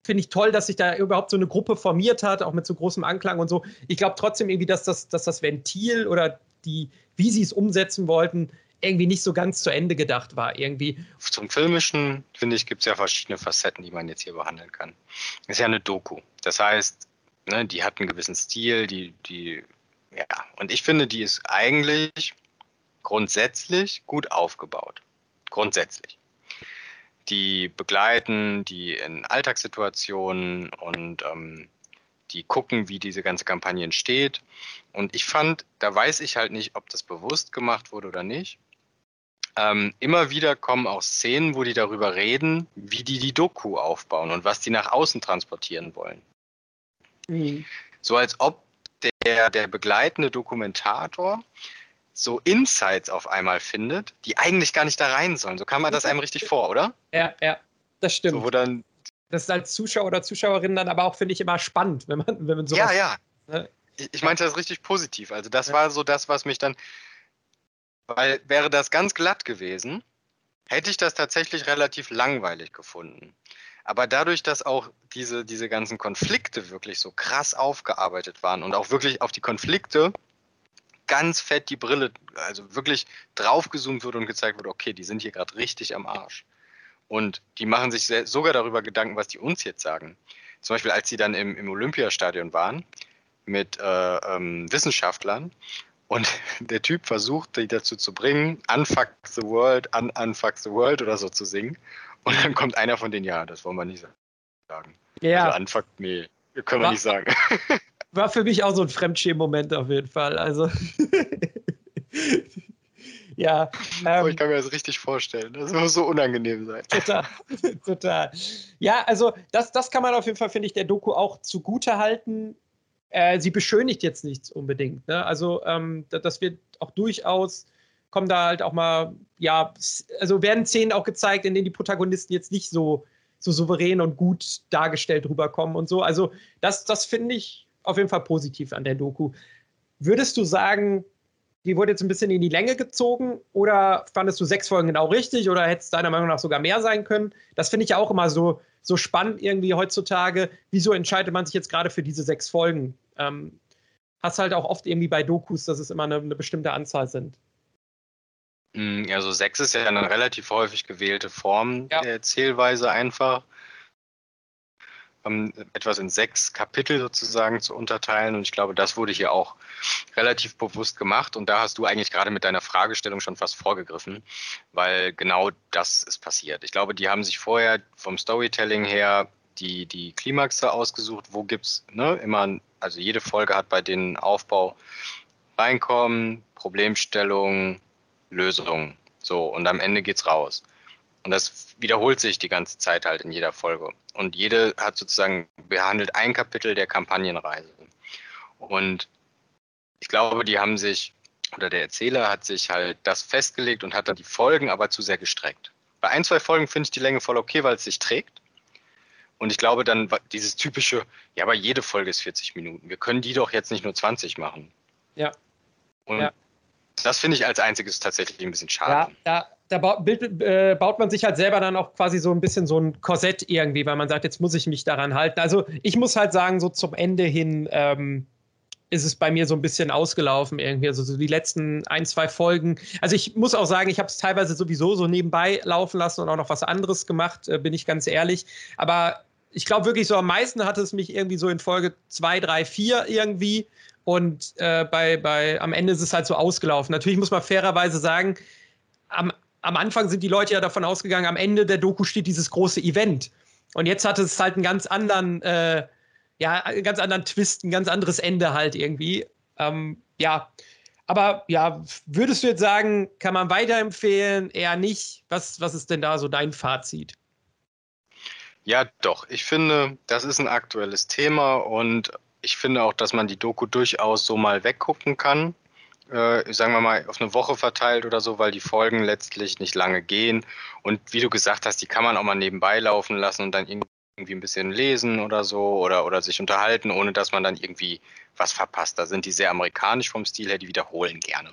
finde ich toll, dass sich da überhaupt so eine Gruppe formiert hat, auch mit so großem Anklang und so. Ich glaube trotzdem irgendwie, dass das, dass das Ventil oder die, wie sie es umsetzen wollten, irgendwie nicht so ganz zu Ende gedacht war. Irgendwie. Zum Filmischen, finde ich, gibt es ja verschiedene Facetten, die man jetzt hier behandeln kann. Das ist ja eine Doku. Das heißt, ne, die hat einen gewissen Stil, die, die, ja, und ich finde, die ist eigentlich grundsätzlich gut aufgebaut. Grundsätzlich. Die begleiten die in Alltagssituationen und ähm, die gucken, wie diese ganze Kampagne entsteht. Und ich fand, da weiß ich halt nicht, ob das bewusst gemacht wurde oder nicht. Ähm, immer wieder kommen auch Szenen, wo die darüber reden, wie die die Doku aufbauen und was die nach außen transportieren wollen. Mhm. So als ob der, der begleitende Dokumentator so Insights auf einmal findet, die eigentlich gar nicht da rein sollen. So kam man das einem richtig vor, oder? Ja, ja, das stimmt. So, wo dann das ist als Zuschauer oder Zuschauerin dann aber auch, finde ich, immer spannend, wenn man, wenn man sowas. Ja, ja. Ne? Ich meinte das richtig positiv. Also, das ja. war so das, was mich dann. Weil wäre das ganz glatt gewesen, hätte ich das tatsächlich relativ langweilig gefunden. Aber dadurch, dass auch diese, diese ganzen Konflikte wirklich so krass aufgearbeitet waren und auch wirklich auf die Konflikte ganz fett die Brille, also wirklich draufgezoomt wurde und gezeigt wurde, okay, die sind hier gerade richtig am Arsch. Und die machen sich sogar darüber Gedanken, was die uns jetzt sagen. Zum Beispiel, als sie dann im, im Olympiastadion waren mit äh, ähm, Wissenschaftlern und der Typ versucht, die dazu zu bringen, Unfuck the World, un Unfuck the World oder so zu singen. Und dann kommt einer von denen, ja, das wollen wir nicht sagen. Ja. Also Unfuck, nee, können wir war, nicht sagen. War für mich auch so ein Fremdschämen-Moment auf jeden Fall. Also. Ja. Ähm, ich kann mir das richtig vorstellen. Das muss so unangenehm sein. Total, total. Ja, also das, das kann man auf jeden Fall, finde ich, der Doku auch zugute halten. Äh, sie beschönigt jetzt nichts unbedingt. Ne? Also ähm, das wird auch durchaus, kommen da halt auch mal, ja, also werden Szenen auch gezeigt, in denen die Protagonisten jetzt nicht so, so souverän und gut dargestellt rüberkommen und so. Also das, das finde ich auf jeden Fall positiv an der Doku. Würdest du sagen, die wurde jetzt ein bisschen in die Länge gezogen oder fandest du sechs Folgen genau richtig oder hätte es deiner Meinung nach sogar mehr sein können? Das finde ich ja auch immer so, so spannend irgendwie heutzutage. Wieso entscheidet man sich jetzt gerade für diese sechs Folgen? Ähm, hast halt auch oft irgendwie bei Dokus, dass es immer eine, eine bestimmte Anzahl sind. Also sechs ist ja eine relativ häufig gewählte Form ja. der Erzählweise einfach ähm, etwas in sechs Kapitel sozusagen zu unterteilen. Und ich glaube, das wurde hier auch relativ bewusst gemacht. Und da hast du eigentlich gerade mit deiner Fragestellung schon fast vorgegriffen, weil genau das ist passiert. Ich glaube, die haben sich vorher vom Storytelling her die, die Klimaxe ausgesucht. Wo gibt es ne, immer, also jede Folge hat bei den Aufbau Reinkommen, Problemstellung, Lösung. So, und am Ende geht's raus. Und das wiederholt sich die ganze Zeit halt in jeder Folge. Und jede hat sozusagen behandelt ein Kapitel der Kampagnenreise. Und ich glaube, die haben sich, oder der Erzähler hat sich halt das festgelegt und hat dann die Folgen aber zu sehr gestreckt. Bei ein, zwei Folgen finde ich die Länge voll okay, weil es sich trägt. Und ich glaube dann dieses typische, ja, aber jede Folge ist 40 Minuten. Wir können die doch jetzt nicht nur 20 machen. Ja. Und ja. das finde ich als einziges tatsächlich ein bisschen schade. Ja, da, da baut, äh, baut, man sich halt selber dann auch quasi so ein bisschen so ein Korsett irgendwie, weil man sagt, jetzt muss ich mich daran halten. Also ich muss halt sagen, so zum Ende hin ähm, ist es bei mir so ein bisschen ausgelaufen irgendwie. Also so die letzten ein, zwei Folgen. Also ich muss auch sagen, ich habe es teilweise sowieso so nebenbei laufen lassen und auch noch was anderes gemacht, äh, bin ich ganz ehrlich. Aber ich glaube wirklich so am meisten hat es mich irgendwie so in Folge zwei, drei, vier irgendwie. Und äh, bei, bei, am Ende ist es halt so ausgelaufen. Natürlich muss man fairerweise sagen, am am Anfang sind die Leute ja davon ausgegangen, am Ende der Doku steht dieses große Event. Und jetzt hat es halt einen ganz anderen, äh, ja, einen ganz anderen Twist, ein ganz anderes Ende halt irgendwie. Ähm, ja, aber ja, würdest du jetzt sagen, kann man weiterempfehlen? Eher nicht. Was, was ist denn da so dein Fazit? Ja, doch. Ich finde, das ist ein aktuelles Thema und ich finde auch, dass man die Doku durchaus so mal weggucken kann äh, sagen wir mal, auf eine Woche verteilt oder so, weil die Folgen letztlich nicht lange gehen. Und wie du gesagt hast, die kann man auch mal nebenbei laufen lassen und dann irgendwie ein bisschen lesen oder so oder, oder sich unterhalten, ohne dass man dann irgendwie was verpasst. Da sind die sehr amerikanisch vom Stil her, die wiederholen gerne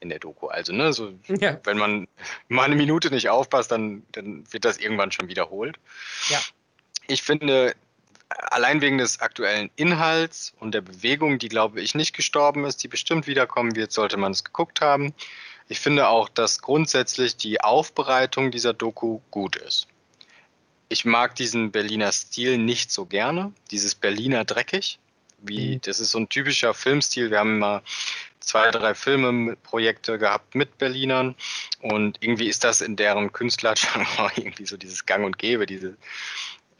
in der Doku. Also, ne, so, ja. wenn man mal eine Minute nicht aufpasst, dann, dann wird das irgendwann schon wiederholt. Ja. Ich finde, allein wegen des aktuellen Inhalts und der Bewegung, die glaube ich nicht gestorben ist, die bestimmt wiederkommen wird, sollte man es geguckt haben. Ich finde auch, dass grundsätzlich die Aufbereitung dieser Doku gut ist. Ich mag diesen Berliner Stil nicht so gerne, dieses Berliner dreckig. Wie, mhm. das ist so ein typischer Filmstil. Wir haben immer zwei, drei Filmeprojekte gehabt mit Berlinern und irgendwie ist das in deren Künstlergenre irgendwie so dieses Gang und Gäbe, diese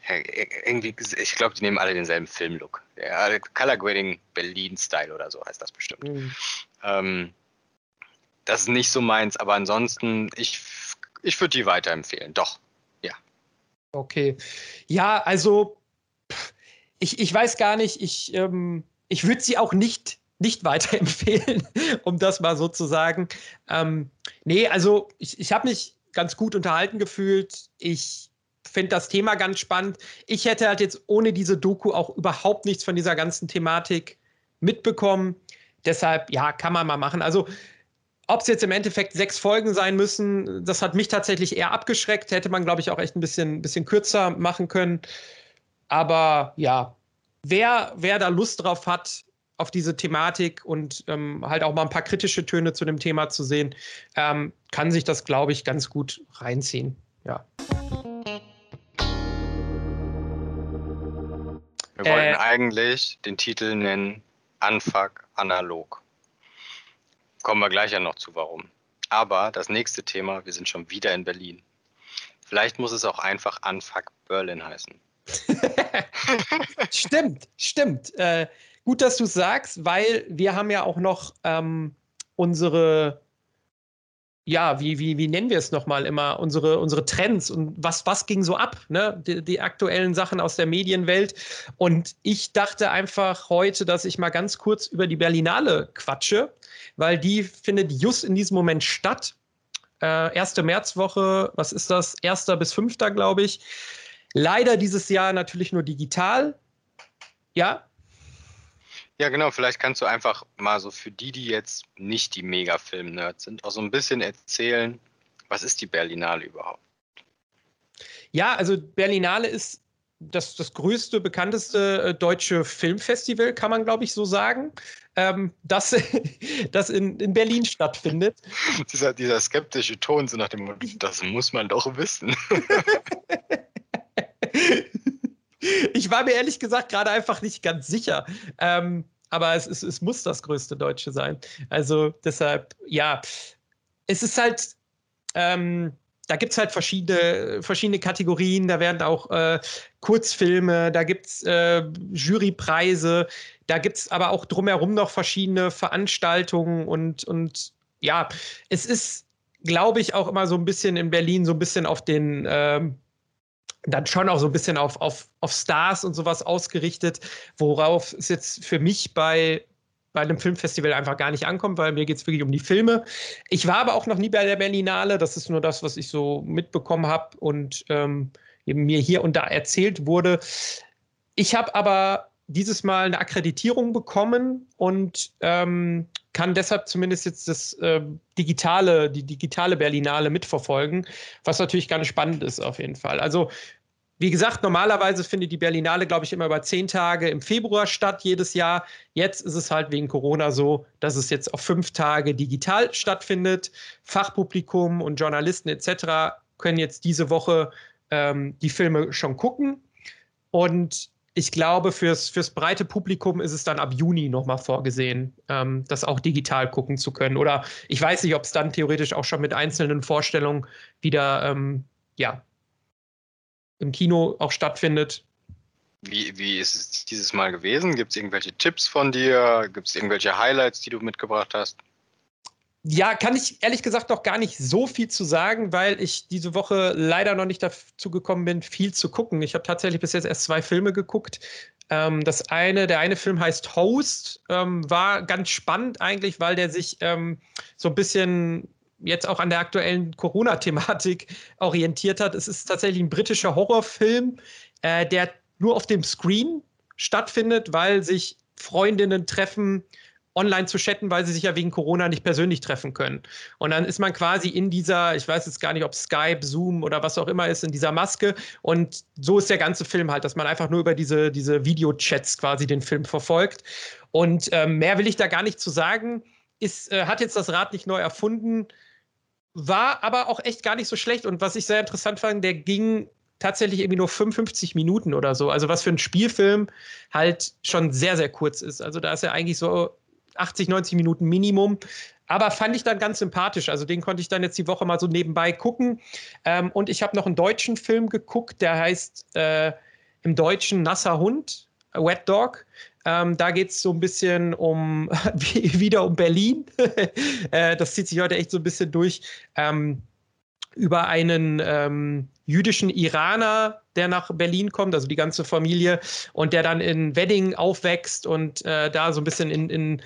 irgendwie, ich glaube, die nehmen alle denselben Filmlook. Ja, Color Grading Berlin-Style oder so heißt das bestimmt. Mhm. Ähm, das ist nicht so meins, aber ansonsten, ich, ich würde die weiterempfehlen. Doch, ja. Okay. Ja, also, ich, ich weiß gar nicht, ich, ähm, ich würde sie auch nicht nicht weiterempfehlen, um das mal so zu sagen. Ähm, nee, also ich, ich habe mich ganz gut unterhalten gefühlt. Ich finde das Thema ganz spannend. Ich hätte halt jetzt ohne diese Doku auch überhaupt nichts von dieser ganzen Thematik mitbekommen. Deshalb, ja, kann man mal machen. Also, ob es jetzt im Endeffekt sechs Folgen sein müssen, das hat mich tatsächlich eher abgeschreckt. Hätte man, glaube ich, auch echt ein bisschen, bisschen kürzer machen können. Aber ja, wer, wer da Lust drauf hat, auf diese Thematik und ähm, halt auch mal ein paar kritische Töne zu dem Thema zu sehen, ähm, kann sich das, glaube ich, ganz gut reinziehen. Ja. Wir wollten äh, eigentlich den Titel nennen Unfuck analog. Kommen wir gleich ja noch zu, warum. Aber das nächste Thema, wir sind schon wieder in Berlin. Vielleicht muss es auch einfach Unfuck Berlin heißen. stimmt, stimmt. Äh, gut, dass du sagst, weil wir haben ja auch noch ähm, unsere, ja, wie, wie, wie nennen wir es nochmal immer, unsere, unsere Trends und was, was ging so ab, ne? Die, die, aktuellen Sachen aus der Medienwelt. Und ich dachte einfach heute, dass ich mal ganz kurz über die Berlinale quatsche, weil die findet just in diesem Moment statt. Äh, erste Märzwoche, was ist das? Erster bis fünfter, glaube ich. Leider dieses Jahr natürlich nur digital. Ja, ja, genau. Vielleicht kannst du einfach mal so für die, die jetzt nicht die Mega-Film-Nerds sind, auch so ein bisschen erzählen, was ist die Berlinale überhaupt? Ja, also Berlinale ist das, das größte, bekannteste äh, deutsche Filmfestival, kann man, glaube ich, so sagen, ähm, das, das in, in Berlin stattfindet. dieser, dieser skeptische Ton, so nach dem Motto, das muss man doch wissen. ich war mir ehrlich gesagt gerade einfach nicht ganz sicher. Ähm, aber es, es, es muss das größte Deutsche sein. Also deshalb, ja, es ist halt, ähm, da gibt es halt verschiedene, verschiedene Kategorien. Da werden auch äh, Kurzfilme, da gibt es äh, Jurypreise, da gibt es aber auch drumherum noch verschiedene Veranstaltungen und, und ja, es ist, glaube ich, auch immer so ein bisschen in Berlin so ein bisschen auf den ähm, dann schon auch so ein bisschen auf, auf, auf Stars und sowas ausgerichtet, worauf es jetzt für mich bei, bei einem Filmfestival einfach gar nicht ankommt, weil mir geht es wirklich um die Filme. Ich war aber auch noch nie bei der Berlinale, das ist nur das, was ich so mitbekommen habe und ähm, eben mir hier und da erzählt wurde. Ich habe aber dieses Mal eine Akkreditierung bekommen und ähm, kann deshalb zumindest jetzt das äh, digitale, die digitale Berlinale mitverfolgen, was natürlich ganz spannend ist auf jeden Fall. Also wie gesagt, normalerweise findet die Berlinale, glaube ich, immer über zehn Tage im Februar statt, jedes Jahr. Jetzt ist es halt wegen Corona so, dass es jetzt auf fünf Tage digital stattfindet. Fachpublikum und Journalisten etc. können jetzt diese Woche ähm, die Filme schon gucken. Und ich glaube, fürs, fürs breite Publikum ist es dann ab Juni nochmal vorgesehen, ähm, das auch digital gucken zu können. Oder ich weiß nicht, ob es dann theoretisch auch schon mit einzelnen Vorstellungen wieder ähm, ja, im Kino auch stattfindet. Wie, wie ist es dieses Mal gewesen? Gibt es irgendwelche Tipps von dir? Gibt es irgendwelche Highlights, die du mitgebracht hast? Ja, kann ich ehrlich gesagt noch gar nicht so viel zu sagen, weil ich diese Woche leider noch nicht dazu gekommen bin, viel zu gucken. Ich habe tatsächlich bis jetzt erst zwei Filme geguckt. Ähm, das eine, der eine Film heißt Host, ähm, war ganz spannend eigentlich, weil der sich ähm, so ein bisschen jetzt auch an der aktuellen Corona-Thematik orientiert hat. Es ist tatsächlich ein britischer Horrorfilm, äh, der nur auf dem Screen stattfindet, weil sich Freundinnen treffen online zu chatten, weil sie sich ja wegen Corona nicht persönlich treffen können. Und dann ist man quasi in dieser, ich weiß jetzt gar nicht, ob Skype, Zoom oder was auch immer ist, in dieser Maske. Und so ist der ganze Film halt, dass man einfach nur über diese, diese Videochats quasi den Film verfolgt. Und ähm, mehr will ich da gar nicht zu sagen. ist, äh, hat jetzt das Rad nicht neu erfunden, war aber auch echt gar nicht so schlecht. Und was ich sehr interessant fand, der ging tatsächlich irgendwie nur 55 Minuten oder so. Also was für ein Spielfilm halt schon sehr, sehr kurz ist. Also da ist er eigentlich so 80, 90 Minuten Minimum. Aber fand ich dann ganz sympathisch. Also den konnte ich dann jetzt die Woche mal so nebenbei gucken. Ähm, und ich habe noch einen deutschen Film geguckt, der heißt äh, im Deutschen Nasser Hund, Wet Dog. Ähm, da geht es so ein bisschen um wieder um Berlin. äh, das zieht sich heute echt so ein bisschen durch. Ähm, über einen ähm, jüdischen Iraner, der nach Berlin kommt, also die ganze Familie, und der dann in Wedding aufwächst und äh, da so ein bisschen in, in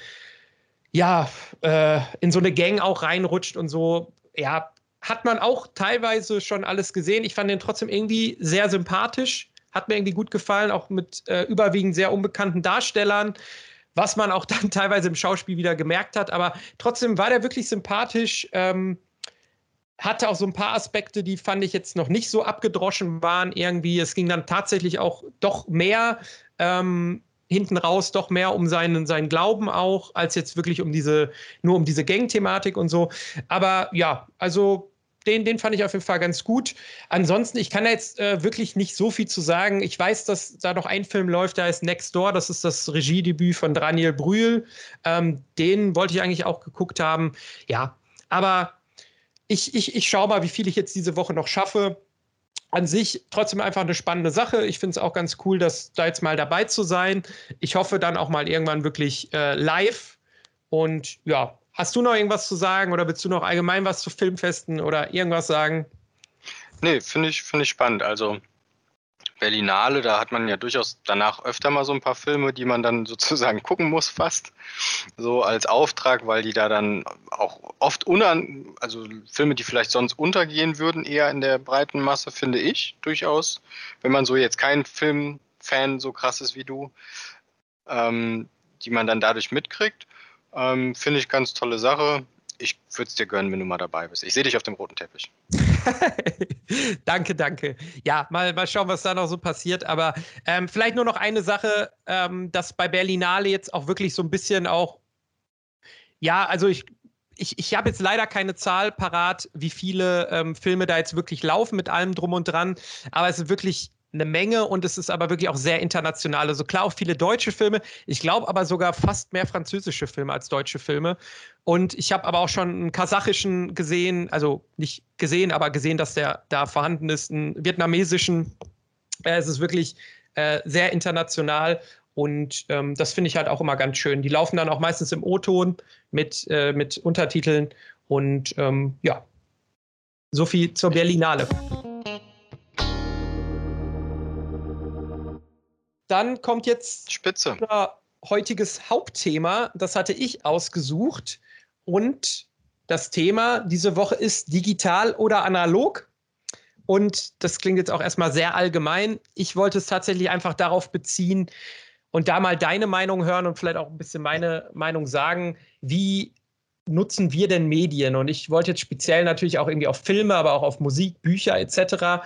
ja, äh, in so eine Gang auch reinrutscht und so. Ja, hat man auch teilweise schon alles gesehen. Ich fand den trotzdem irgendwie sehr sympathisch. Hat mir irgendwie gut gefallen, auch mit äh, überwiegend sehr unbekannten Darstellern, was man auch dann teilweise im Schauspiel wieder gemerkt hat. Aber trotzdem war der wirklich sympathisch. Ähm, hatte auch so ein paar Aspekte, die fand ich jetzt noch nicht so abgedroschen waren irgendwie. Es ging dann tatsächlich auch doch mehr ähm, hinten raus, doch mehr um seinen, seinen Glauben auch, als jetzt wirklich um diese, nur um diese Gang-Thematik und so. Aber ja, also den, den fand ich auf jeden Fall ganz gut. Ansonsten, ich kann da jetzt äh, wirklich nicht so viel zu sagen. Ich weiß, dass da noch ein Film läuft, der heißt Next Door. Das ist das Regiedebüt von Daniel Brühl. Ähm, den wollte ich eigentlich auch geguckt haben. Ja, aber ich, ich, ich schaue mal, wie viel ich jetzt diese Woche noch schaffe. An sich trotzdem einfach eine spannende Sache. Ich finde es auch ganz cool, dass da jetzt mal dabei zu sein. Ich hoffe dann auch mal irgendwann wirklich äh, live. Und ja, hast du noch irgendwas zu sagen oder willst du noch allgemein was zu Filmfesten oder irgendwas sagen? Nee, finde ich, find ich spannend. Also Berlinale, da hat man ja durchaus danach öfter mal so ein paar Filme, die man dann sozusagen gucken muss fast, so als Auftrag, weil die da dann auch oft unan, also Filme, die vielleicht sonst untergehen würden, eher in der breiten Masse, finde ich durchaus, wenn man so jetzt kein Filmfan so krass ist wie du, ähm, die man dann dadurch mitkriegt, ähm, finde ich ganz tolle Sache ich würde es dir gönnen, wenn du mal dabei bist. Ich sehe dich auf dem roten Teppich. danke, danke. Ja, mal, mal schauen, was da noch so passiert. Aber ähm, vielleicht nur noch eine Sache, ähm, dass bei Berlinale jetzt auch wirklich so ein bisschen auch, ja, also ich, ich, ich habe jetzt leider keine Zahl parat, wie viele ähm, Filme da jetzt wirklich laufen mit allem drum und dran. Aber es ist wirklich eine Menge und es ist aber wirklich auch sehr international. Also klar auch viele deutsche Filme. Ich glaube aber sogar fast mehr französische Filme als deutsche Filme. Und ich habe aber auch schon einen kasachischen gesehen, also nicht gesehen, aber gesehen, dass der da vorhanden ist, einen vietnamesischen. Äh, es ist wirklich äh, sehr international und ähm, das finde ich halt auch immer ganz schön. Die laufen dann auch meistens im O-Ton mit, äh, mit Untertiteln und ähm, ja, so viel zur Berlinale. Dann kommt jetzt Spitze. unser heutiges Hauptthema. Das hatte ich ausgesucht. Und das Thema diese Woche ist digital oder analog. Und das klingt jetzt auch erstmal sehr allgemein. Ich wollte es tatsächlich einfach darauf beziehen und da mal deine Meinung hören und vielleicht auch ein bisschen meine Meinung sagen. Wie nutzen wir denn Medien? Und ich wollte jetzt speziell natürlich auch irgendwie auf Filme, aber auch auf Musik, Bücher etc.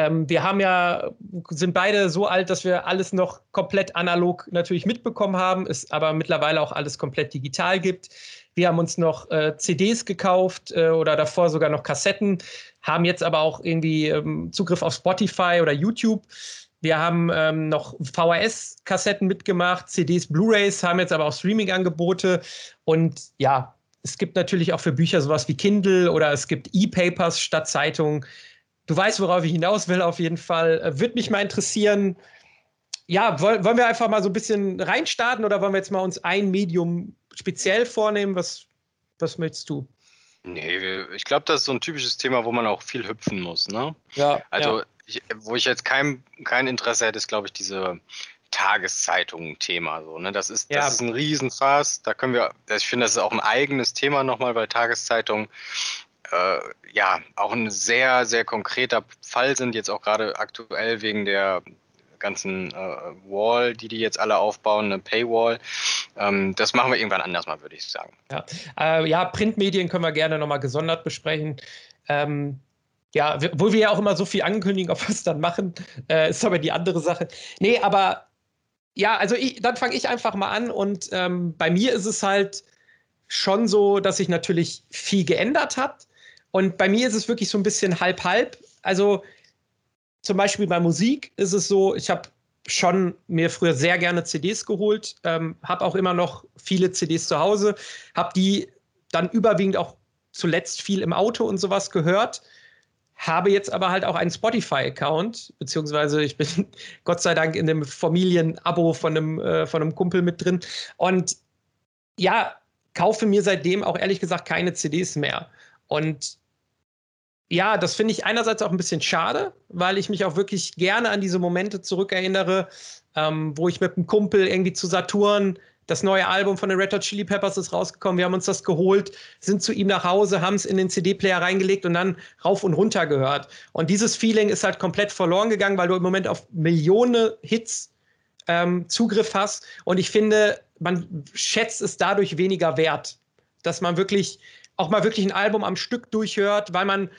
Ähm, wir haben ja, sind beide so alt, dass wir alles noch komplett analog natürlich mitbekommen haben, es aber mittlerweile auch alles komplett digital gibt. Wir haben uns noch äh, CDs gekauft äh, oder davor sogar noch Kassetten, haben jetzt aber auch irgendwie ähm, Zugriff auf Spotify oder YouTube. Wir haben ähm, noch VHS-Kassetten mitgemacht, CDs, Blu-rays, haben jetzt aber auch Streaming-Angebote. Und ja, es gibt natürlich auch für Bücher sowas wie Kindle oder es gibt E-Papers statt Zeitungen. Du weißt, worauf ich hinaus will, auf jeden Fall. Äh, Würde mich mal interessieren. Ja, wollen, wollen wir einfach mal so ein bisschen reinstarten oder wollen wir jetzt mal uns ein Medium speziell vornehmen? Was, was möchtest du? Nee, ich glaube, das ist so ein typisches Thema, wo man auch viel hüpfen muss. Ne? Ja. Also, ja. Ich, wo ich jetzt kein, kein Interesse hätte, ist, glaube ich, diese Tageszeitungen-Thema. So, ne? Das, ist, das Ja. ist ein Riesenfass. Da können wir, ich finde, das ist auch ein eigenes Thema nochmal, weil Tageszeitungen äh, ja auch ein sehr, sehr konkreter Fall sind, jetzt auch gerade aktuell wegen der ganzen äh, Wall, die die jetzt alle aufbauen, eine Paywall. Ähm, das machen wir irgendwann anders mal, würde ich sagen. Äh, ja, Printmedien können wir gerne nochmal gesondert besprechen. Ähm, ja, wo wir ja auch immer so viel ankündigen, ob wir es dann machen, äh, ist aber die andere Sache. Nee, aber ja, also ich, dann fange ich einfach mal an und ähm, bei mir ist es halt schon so, dass sich natürlich viel geändert hat. Und bei mir ist es wirklich so ein bisschen halb-halb. Also zum Beispiel bei Musik ist es so, ich habe schon mir früher sehr gerne CDs geholt, ähm, habe auch immer noch viele CDs zu Hause, habe die dann überwiegend auch zuletzt viel im Auto und sowas gehört, habe jetzt aber halt auch einen Spotify-Account, beziehungsweise ich bin Gott sei Dank in dem Familienabo von einem, äh, von einem Kumpel mit drin und ja, kaufe mir seitdem auch ehrlich gesagt keine CDs mehr. Und ja, das finde ich einerseits auch ein bisschen schade, weil ich mich auch wirklich gerne an diese Momente zurückerinnere, ähm, wo ich mit einem Kumpel irgendwie zu Saturn das neue Album von den Red Hot Chili Peppers ist rausgekommen. Wir haben uns das geholt, sind zu ihm nach Hause, haben es in den CD-Player reingelegt und dann rauf und runter gehört. Und dieses Feeling ist halt komplett verloren gegangen, weil du im Moment auf Millionen Hits ähm, Zugriff hast. Und ich finde, man schätzt es dadurch weniger wert, dass man wirklich auch mal wirklich ein Album am Stück durchhört, weil man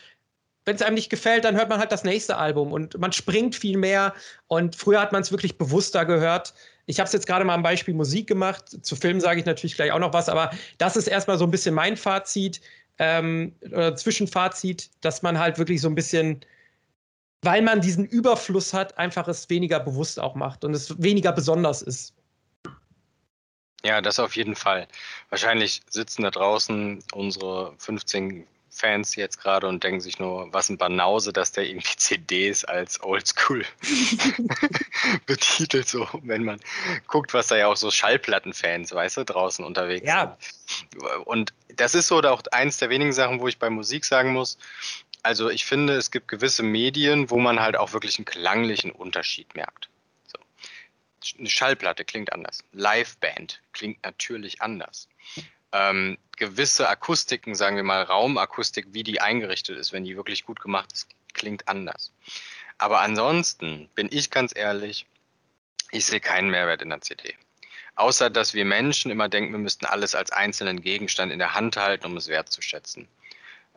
wenn es einem nicht gefällt, dann hört man halt das nächste Album und man springt viel mehr. Und früher hat man es wirklich bewusster gehört. Ich habe es jetzt gerade mal am Beispiel Musik gemacht. Zu Filmen sage ich natürlich gleich auch noch was, aber das ist erstmal so ein bisschen mein Fazit ähm, oder Zwischenfazit, dass man halt wirklich so ein bisschen, weil man diesen Überfluss hat, einfach es weniger bewusst auch macht und es weniger besonders ist. Ja, das auf jeden Fall. Wahrscheinlich sitzen da draußen unsere 15 Fans jetzt gerade und denken sich nur, was ein Banause, dass der irgendwie CDs als Oldschool betitelt, so wenn man guckt, was da ja auch so Schallplattenfans, weißt du, draußen unterwegs ja. sind. Und das ist so auch eins der wenigen Sachen, wo ich bei Musik sagen muss, also ich finde, es gibt gewisse Medien, wo man halt auch wirklich einen klanglichen Unterschied merkt. So. Eine Schallplatte klingt anders. Liveband klingt natürlich anders ähm, gewisse Akustiken, sagen wir mal Raumakustik, wie die eingerichtet ist, wenn die wirklich gut gemacht ist, klingt anders. Aber ansonsten bin ich ganz ehrlich, ich sehe keinen Mehrwert in der CD. Außer dass wir Menschen immer denken, wir müssten alles als einzelnen Gegenstand in der Hand halten, um es wertzuschätzen.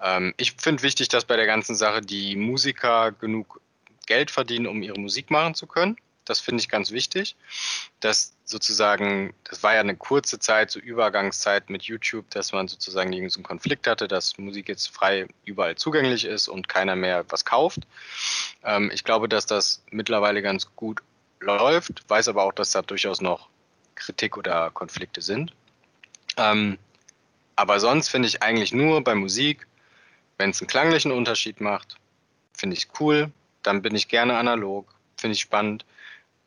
Ähm, ich finde wichtig, dass bei der ganzen Sache die Musiker genug Geld verdienen, um ihre Musik machen zu können. Das finde ich ganz wichtig, dass sozusagen, das war ja eine kurze Zeit, so Übergangszeit mit YouTube, dass man sozusagen so einen Konflikt hatte, dass Musik jetzt frei überall zugänglich ist und keiner mehr was kauft. Ähm, ich glaube, dass das mittlerweile ganz gut läuft, weiß aber auch, dass da durchaus noch Kritik oder Konflikte sind. Ähm, aber sonst finde ich eigentlich nur bei Musik, wenn es einen klanglichen Unterschied macht, finde ich cool, dann bin ich gerne analog, finde ich spannend.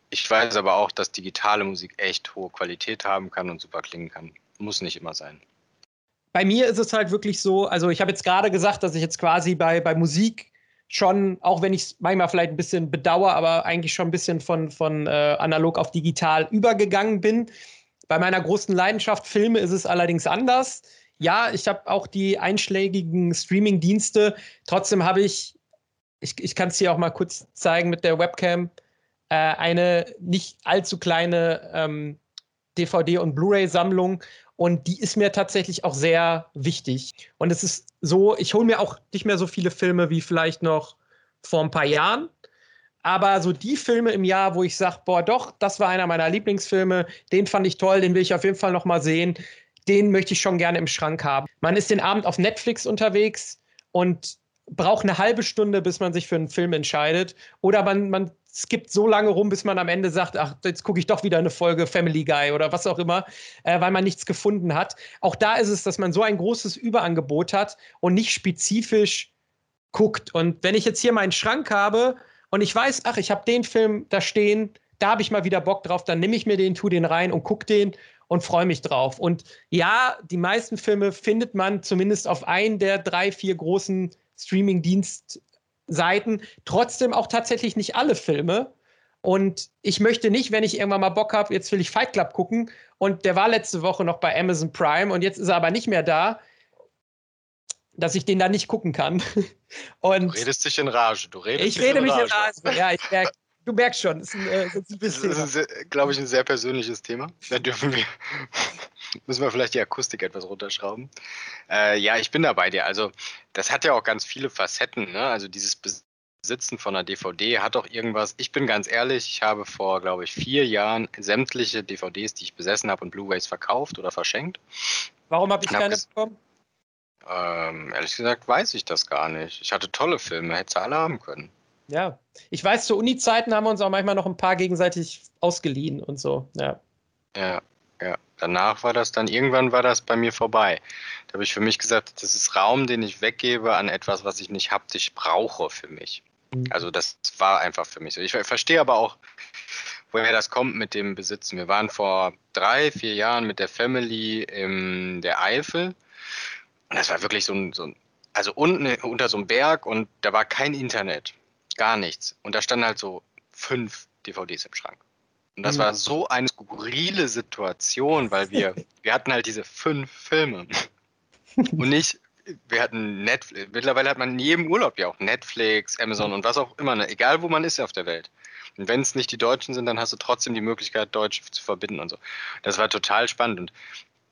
Ich weiß aber auch, dass digitale Musik echt hohe Qualität haben kann und super klingen kann. Muss nicht immer sein. Bei mir ist es halt wirklich so, also ich habe jetzt gerade gesagt, dass ich jetzt quasi bei, bei Musik schon, auch wenn ich es manchmal vielleicht ein bisschen bedauere, aber eigentlich schon ein bisschen von, von äh, analog auf digital übergegangen bin. Bei meiner großen Leidenschaft Filme ist es allerdings anders. Ja, ich habe auch die einschlägigen Streaming-Dienste. Trotzdem habe ich, ich, ich kann es hier auch mal kurz zeigen mit der Webcam, äh, eine nicht allzu kleine ähm, DVD- und Blu-ray-Sammlung. Und die ist mir tatsächlich auch sehr wichtig. Und es ist so, ich hole mir auch nicht mehr so viele Filme wie vielleicht noch vor ein paar Jahren. Aber so die Filme im Jahr, wo ich sage, boah, doch, das war einer meiner Lieblingsfilme, den fand ich toll, den will ich auf jeden Fall noch mal sehen, den möchte ich schon gerne im Schrank haben. Man ist den Abend auf Netflix unterwegs und braucht eine halbe Stunde, bis man sich für einen Film entscheidet. Oder man, man skippt so lange rum, bis man am Ende sagt, ach, jetzt gucke ich doch wieder eine Folge Family Guy oder was auch immer, äh, weil man nichts gefunden hat. Auch da ist es, dass man so ein großes Überangebot hat und nicht spezifisch guckt. Und wenn ich jetzt hier meinen Schrank habe und ich weiß, ach, ich habe den Film da stehen, da habe ich mal wieder Bock drauf, dann nehme ich mir den, tu den rein und gucke den und freue mich drauf. Und ja, die meisten Filme findet man zumindest auf einen der drei, vier großen Streaming-Dienst Seiten, trotzdem auch tatsächlich nicht alle Filme. Und ich möchte nicht, wenn ich irgendwann mal Bock habe, jetzt will ich Fight Club gucken und der war letzte Woche noch bei Amazon Prime und jetzt ist er aber nicht mehr da, dass ich den da nicht gucken kann. Und du redest dich in Rage. Du redest ich rede mich in Rage. Ja, ich merke, du merkst schon, das ist ein, äh, ein Das ist, glaube ich, ein sehr persönliches Thema. Da dürfen wir, müssen wir vielleicht die Akustik etwas runterschrauben. Äh, ja, ich bin da bei dir. Also, das hat ja auch ganz viele Facetten. Ne? Also, dieses Besitzen von einer DVD hat auch irgendwas. Ich bin ganz ehrlich, ich habe vor, glaube ich, vier Jahren sämtliche DVDs, die ich besessen habe und Blu-rays verkauft oder verschenkt. Warum habe ich keine bekommen? Ähm, ehrlich gesagt weiß ich das gar nicht. Ich hatte tolle Filme, hätte sie alle haben können. Ja, ich weiß, zu Uni-Zeiten haben wir uns auch manchmal noch ein paar gegenseitig ausgeliehen und so, ja. Ja, ja. Danach war das dann, irgendwann war das bei mir vorbei. Da habe ich für mich gesagt, das ist Raum, den ich weggebe an etwas, was ich nicht haptisch brauche für mich. Mhm. Also das war einfach für mich so. Ich verstehe aber auch, woher das kommt mit dem Besitzen. Wir waren vor drei, vier Jahren mit der Family in der Eifel. Und das war wirklich so ein, so ein also unten unter so einem Berg und da war kein Internet. Gar nichts. Und da standen halt so fünf DVDs im Schrank. Und das mhm. war so eine skurrile Situation, weil wir, wir hatten halt diese fünf Filme. Und nicht, wir hatten Netflix, mittlerweile hat man in jedem Urlaub ja auch Netflix, Amazon und was auch immer, ne? egal wo man ist auf der Welt. Und wenn es nicht die Deutschen sind, dann hast du trotzdem die Möglichkeit, Deutsch zu verbinden und so. Das war total spannend. Und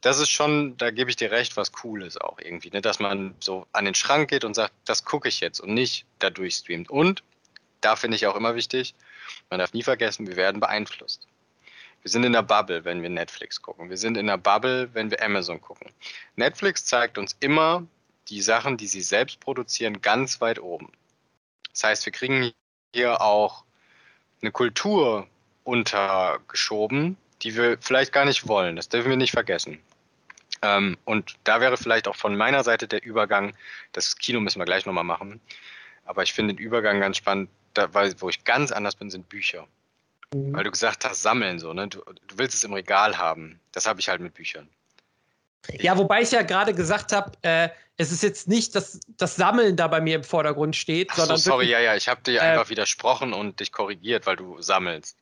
das ist schon, da gebe ich dir recht, was cool ist auch irgendwie, ne? dass man so an den Schrank geht und sagt, das gucke ich jetzt und nicht dadurch streamt. Und da finde ich auch immer wichtig, man darf nie vergessen, wir werden beeinflusst. Wir sind in der Bubble, wenn wir Netflix gucken. Wir sind in der Bubble, wenn wir Amazon gucken. Netflix zeigt uns immer die Sachen, die sie selbst produzieren, ganz weit oben. Das heißt, wir kriegen hier auch eine Kultur untergeschoben, die wir vielleicht gar nicht wollen. Das dürfen wir nicht vergessen. Ähm, und da wäre vielleicht auch von meiner Seite der Übergang, das Kino müssen wir gleich nochmal machen, aber ich finde den Übergang ganz spannend, da, wo ich ganz anders bin, sind Bücher. Mhm. Weil du gesagt hast, sammeln so, ne? Du, du willst es im Regal haben. Das habe ich halt mit Büchern. Ja, wobei ich ja gerade gesagt habe, äh, es ist jetzt nicht, dass das Sammeln da bei mir im Vordergrund steht, Ach sondern. So, sorry, wirklich, ja, ja, ich habe dir äh, einfach widersprochen und dich korrigiert, weil du sammelst.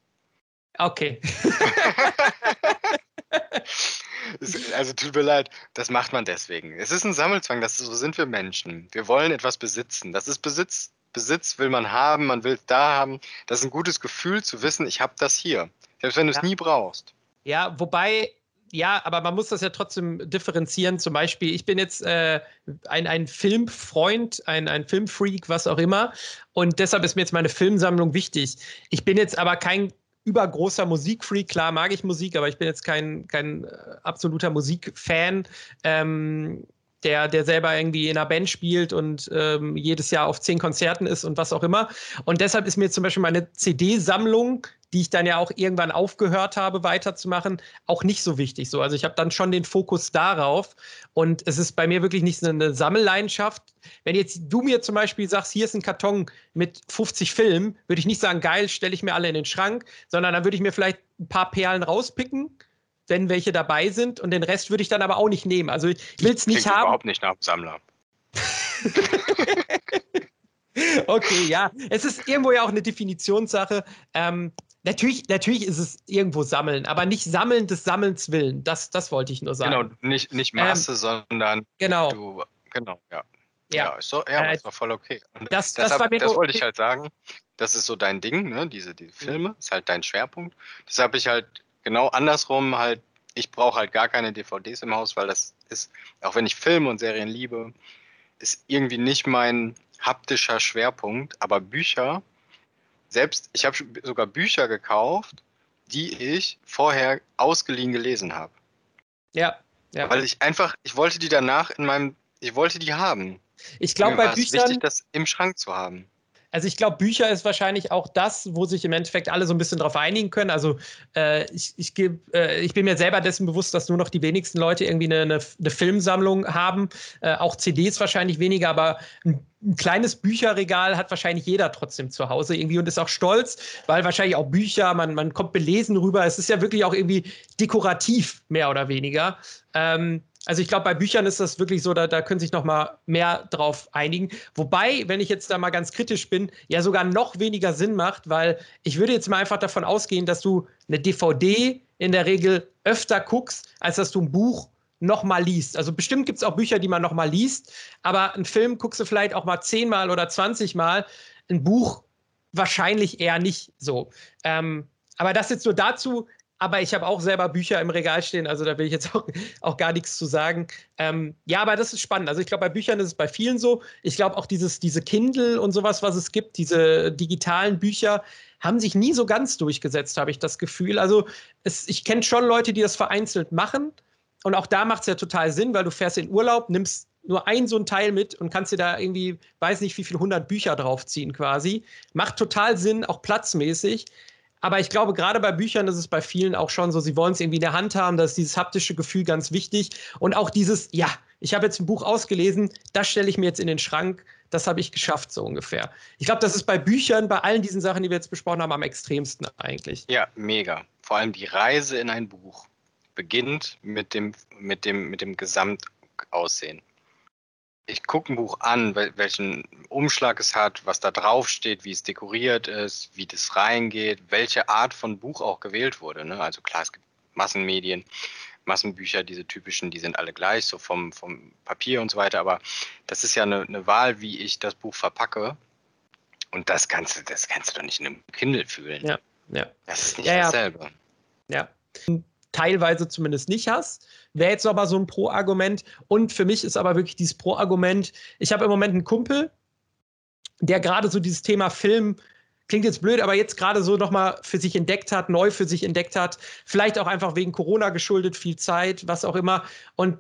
Okay. also tut mir leid, das macht man deswegen. Es ist ein Sammelzwang, das, so sind wir Menschen. Wir wollen etwas besitzen. Das ist Besitz. Besitz will man haben, man will es da haben. Das ist ein gutes Gefühl zu wissen, ich habe das hier. Selbst wenn du es ja. nie brauchst. Ja, wobei ja, aber man muss das ja trotzdem differenzieren. Zum Beispiel, ich bin jetzt äh, ein, ein Filmfreund, ein, ein Filmfreak, was auch immer. Und deshalb ist mir jetzt meine Filmsammlung wichtig. Ich bin jetzt aber kein übergroßer Musikfreak. Klar mag ich Musik, aber ich bin jetzt kein, kein äh, absoluter Musikfan. Ähm, der, der selber irgendwie in einer Band spielt und ähm, jedes Jahr auf zehn Konzerten ist und was auch immer. Und deshalb ist mir zum Beispiel meine CD-Sammlung, die ich dann ja auch irgendwann aufgehört habe, weiterzumachen, auch nicht so wichtig. So, also ich habe dann schon den Fokus darauf. Und es ist bei mir wirklich nicht eine Sammelleidenschaft. Wenn jetzt du mir zum Beispiel sagst, hier ist ein Karton mit 50 Filmen, würde ich nicht sagen, geil, stelle ich mir alle in den Schrank, sondern dann würde ich mir vielleicht ein paar Perlen rauspicken wenn welche dabei sind. Und den Rest würde ich dann aber auch nicht nehmen. Also ich will es nicht haben. überhaupt nicht nach dem Sammler. okay, ja. Es ist irgendwo ja auch eine Definitionssache. Ähm, natürlich, natürlich ist es irgendwo Sammeln, aber nicht Sammeln des Sammelns willen. Das, das wollte ich nur sagen. Genau, nicht, nicht Masse, ähm, sondern genau. Du, genau, ja. Ja, ja, ist so, ja äh, ist doch voll okay. das, deshalb, das, das wollte ich halt sagen. Das ist so dein Ding, ne? Diese, diese Filme, ist halt dein Schwerpunkt. Das habe ich halt genau andersrum halt, ich brauche halt gar keine DVDs im Haus, weil das ist, auch wenn ich Filme und Serien liebe, ist irgendwie nicht mein haptischer Schwerpunkt, aber Bücher, selbst, ich habe sogar Bücher gekauft, die ich vorher ausgeliehen gelesen habe. Ja, ja. Weil ich einfach, ich wollte die danach in meinem, ich wollte die haben. Ich glaube, bei Büchern. Es wichtig, das im Schrank zu haben. Also ich glaube, Bücher ist wahrscheinlich auch das, wo sich im Endeffekt alle so ein bisschen drauf einigen können. Also äh, ich, ich, geb, äh, ich bin mir selber dessen bewusst, dass nur noch die wenigsten Leute irgendwie eine, eine, eine Filmsammlung haben. Äh, auch CDs wahrscheinlich weniger, aber ein, ein, kleines Bücherregal hat wahrscheinlich jeder trotzdem zu Hause irgendwie und ist auch stolz, weil wahrscheinlich auch Bücher, man, man kommt belesen rüber. Es ist ja wirklich auch irgendwie dekorativ, mehr oder weniger. Ähm, also ich glaube, bei Büchern ist das wirklich so, da, da können sich noch mal mehr drauf einigen. Wobei, wenn ich jetzt da mal ganz kritisch bin, ja sogar noch weniger Sinn macht, weil ich würde jetzt mal einfach davon ausgehen, dass du eine DVD in der Regel öfter guckst, als dass du ein Buch noch mal liest. Also bestimmt gibt es auch Bücher, die man noch mal liest, aber einen Film guckst du vielleicht auch mal zehnmal oder zwanzigmal. Ein Buch wahrscheinlich eher nicht so. Ähm, aber das jetzt nur dazu, aber ich habe auch selber Bücher im Regal stehen, also da will ich jetzt auch, auch gar nichts zu sagen. Ähm, ja, aber das ist spannend. Also ich glaube, bei Büchern ist es bei vielen so. Ich glaube auch dieses, diese Kindle und sowas, was es gibt, diese digitalen Bücher, haben sich nie so ganz durchgesetzt, habe ich das Gefühl. Also es, ich kenne schon Leute, die das vereinzelt machen, und auch da macht es ja total Sinn, weil du fährst in Urlaub, nimmst nur ein so ein Teil mit und kannst dir da irgendwie, weiß nicht, wie viele hundert Bücher draufziehen quasi. Macht total Sinn, auch platzmäßig. Aber ich glaube, gerade bei Büchern ist es bei vielen auch schon so, sie wollen es irgendwie in der Hand haben, da ist dieses haptische Gefühl ganz wichtig. Und auch dieses, ja, ich habe jetzt ein Buch ausgelesen, das stelle ich mir jetzt in den Schrank, das habe ich geschafft, so ungefähr. Ich glaube, das ist bei Büchern, bei allen diesen Sachen, die wir jetzt besprochen haben, am extremsten eigentlich. Ja, mega. Vor allem die Reise in ein Buch beginnt mit dem, mit dem, mit dem Gesamtaussehen ich gucke ein Buch an, welchen Umschlag es hat, was da drauf steht, wie es dekoriert ist, wie das reingeht, welche Art von Buch auch gewählt wurde. Ne? Also klar, es gibt Massenmedien, Massenbücher, diese typischen, die sind alle gleich, so vom, vom Papier und so weiter, aber das ist ja eine, eine Wahl, wie ich das Buch verpacke. Und das kannst du, das kannst du doch nicht in einem Kindle fühlen. Ja, ja. Das ist nicht ja, dasselbe. Ja. ja teilweise zumindest nicht hast. Wäre jetzt aber so ein Pro-Argument. Und für mich ist aber wirklich dieses Pro-Argument, ich habe im Moment einen Kumpel, der gerade so dieses Thema Film, klingt jetzt blöd, aber jetzt gerade so nochmal für sich entdeckt hat, neu für sich entdeckt hat. Vielleicht auch einfach wegen Corona geschuldet, viel Zeit, was auch immer. Und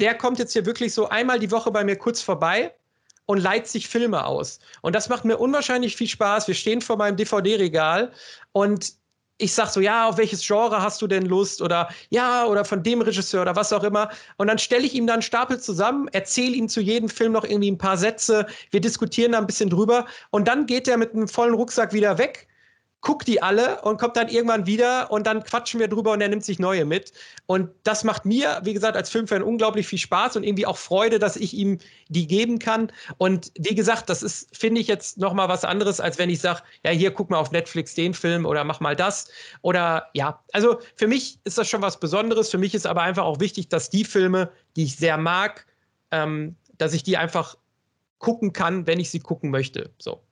der kommt jetzt hier wirklich so einmal die Woche bei mir kurz vorbei und leiht sich Filme aus. Und das macht mir unwahrscheinlich viel Spaß. Wir stehen vor meinem DVD-Regal und ich sag so, ja, auf welches Genre hast du denn Lust? Oder ja, oder von dem Regisseur oder was auch immer. Und dann stelle ich ihm dann Stapel zusammen, erzähle ihm zu jedem Film noch irgendwie ein paar Sätze. Wir diskutieren da ein bisschen drüber. Und dann geht er mit einem vollen Rucksack wieder weg guckt die alle und kommt dann irgendwann wieder und dann quatschen wir drüber und er nimmt sich neue mit. Und das macht mir, wie gesagt, als Filmfan unglaublich viel Spaß und irgendwie auch Freude, dass ich ihm die geben kann. Und wie gesagt, das ist, finde ich, jetzt nochmal was anderes, als wenn ich sage, ja, hier guck mal auf Netflix den Film oder mach mal das. Oder ja, also für mich ist das schon was Besonderes. Für mich ist aber einfach auch wichtig, dass die Filme, die ich sehr mag, ähm, dass ich die einfach gucken kann, wenn ich sie gucken möchte. So.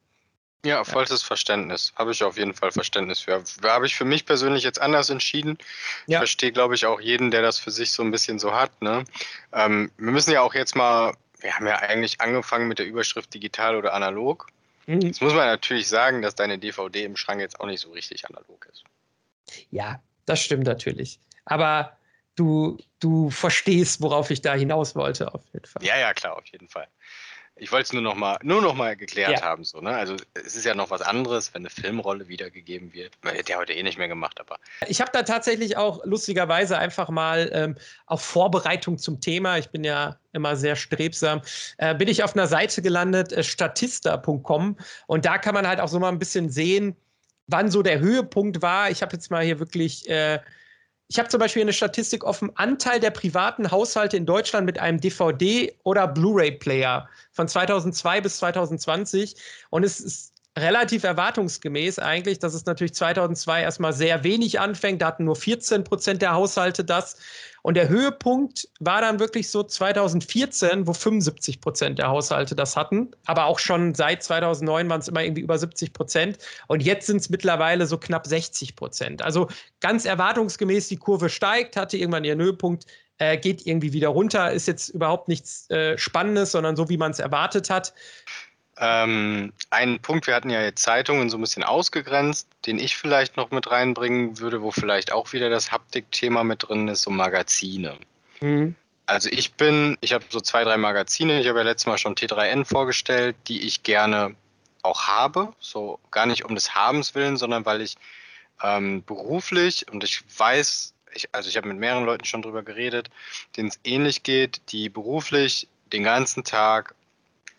Ja, vollstes Verständnis. Habe ich auf jeden Fall Verständnis für. Habe ich für mich persönlich jetzt anders entschieden. Ja. Ich verstehe, glaube ich, auch jeden, der das für sich so ein bisschen so hat. Ne? Ähm, wir müssen ja auch jetzt mal, wir haben ja eigentlich angefangen mit der Überschrift digital oder analog. Mhm. Jetzt muss man natürlich sagen, dass deine DVD im Schrank jetzt auch nicht so richtig analog ist. Ja, das stimmt natürlich. Aber du, du verstehst, worauf ich da hinaus wollte, auf jeden Fall. Ja, ja, klar, auf jeden Fall. Ich wollte es nur noch mal, nur noch mal geklärt ja. haben. So, ne? Also es ist ja noch was anderes, wenn eine Filmrolle wiedergegeben wird. Der heute eh nicht mehr gemacht, aber. Ich habe da tatsächlich auch lustigerweise einfach mal ähm, auf Vorbereitung zum Thema, ich bin ja immer sehr strebsam, äh, bin ich auf einer Seite gelandet, äh, statista.com. Und da kann man halt auch so mal ein bisschen sehen, wann so der Höhepunkt war. Ich habe jetzt mal hier wirklich. Äh, ich habe zum Beispiel eine Statistik offen, Anteil der privaten Haushalte in Deutschland mit einem DVD- oder Blu-ray-Player von 2002 bis 2020. Und es ist relativ erwartungsgemäß eigentlich, dass es natürlich 2002 erstmal sehr wenig anfängt. Da hatten nur 14 Prozent der Haushalte das. Und der Höhepunkt war dann wirklich so 2014, wo 75 Prozent der Haushalte das hatten. Aber auch schon seit 2009 waren es immer irgendwie über 70 Prozent. Und jetzt sind es mittlerweile so knapp 60 Prozent. Also ganz erwartungsgemäß, die Kurve steigt, hatte irgendwann ihren Höhepunkt, äh, geht irgendwie wieder runter. Ist jetzt überhaupt nichts äh, Spannendes, sondern so, wie man es erwartet hat. Ähm, ein Punkt, wir hatten ja jetzt Zeitungen so ein bisschen ausgegrenzt, den ich vielleicht noch mit reinbringen würde, wo vielleicht auch wieder das Haptik-Thema mit drin ist, so Magazine. Mhm. Also ich bin, ich habe so zwei, drei Magazine, ich habe ja letztes Mal schon T3N vorgestellt, die ich gerne auch habe, so gar nicht um des Habens willen, sondern weil ich ähm, beruflich und ich weiß, ich, also ich habe mit mehreren Leuten schon drüber geredet, denen es ähnlich geht, die beruflich den ganzen Tag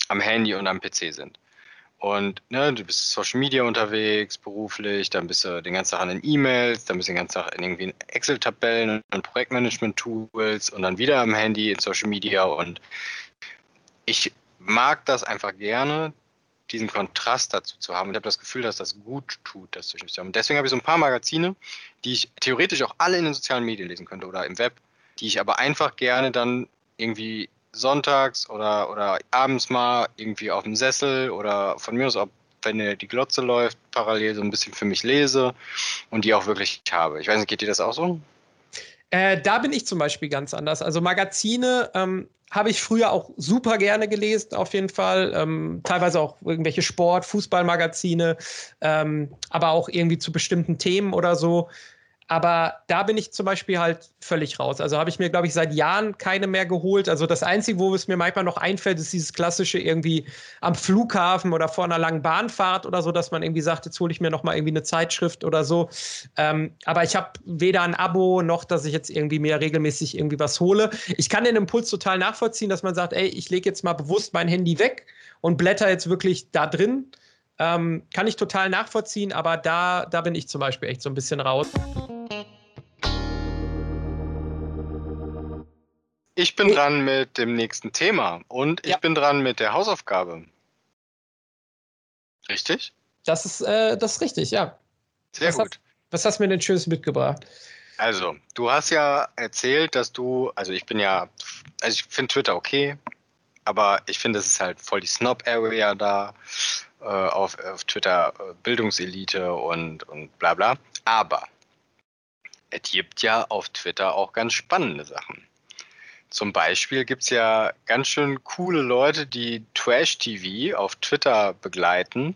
am Handy und am PC sind. Und ne, du bist Social Media unterwegs, beruflich, dann bist du den ganzen Tag an den E-Mails, dann bist du den ganzen Tag in irgendwie Excel-Tabellen und Projektmanagement-Tools und dann wieder am Handy in Social Media. Und ich mag das einfach gerne, diesen Kontrast dazu zu haben. Und ich habe das Gefühl, dass das gut tut, das zwischen zu haben. Und deswegen habe ich so ein paar Magazine, die ich theoretisch auch alle in den sozialen Medien lesen könnte oder im Web, die ich aber einfach gerne dann irgendwie sonntags oder, oder abends mal irgendwie auf dem Sessel oder von mir aus auch, wenn die Glotze läuft, parallel so ein bisschen für mich lese und die auch wirklich habe. Ich weiß nicht, geht dir das auch so? Äh, da bin ich zum Beispiel ganz anders. Also Magazine ähm, habe ich früher auch super gerne gelesen, auf jeden Fall. Ähm, teilweise auch irgendwelche Sport-, Fußballmagazine, ähm, aber auch irgendwie zu bestimmten Themen oder so. Aber da bin ich zum Beispiel halt völlig raus. Also habe ich mir, glaube ich, seit Jahren keine mehr geholt. Also das Einzige, wo es mir manchmal noch einfällt, ist dieses klassische irgendwie am Flughafen oder vor einer langen Bahnfahrt oder so, dass man irgendwie sagt, jetzt hole ich mir noch mal irgendwie eine Zeitschrift oder so. Ähm, aber ich habe weder ein Abo noch, dass ich jetzt irgendwie mir regelmäßig irgendwie was hole. Ich kann den Impuls total nachvollziehen, dass man sagt, ey, ich lege jetzt mal bewusst mein Handy weg und blätter jetzt wirklich da drin. Ähm, kann ich total nachvollziehen, aber da, da bin ich zum Beispiel echt so ein bisschen raus. Ich bin dran mit dem nächsten Thema und ich Ja. bin dran mit der Hausaufgabe. Richtig? Das ist, äh, das ist richtig, ja. Sehr Was gut. Was hast du mir denn Schönes mitgebracht? Also, du hast ja erzählt, dass du, also ich bin ja, also ich finde Twitter okay, aber ich finde, es ist halt voll die Snob-Area da äh, auf, auf Twitter, äh, Bildungselite und, und bla bla. Aber es gibt ja auf Twitter auch ganz spannende Sachen. Zum Beispiel gibt es ja ganz schön coole Leute, die Trash-TV auf Twitter begleiten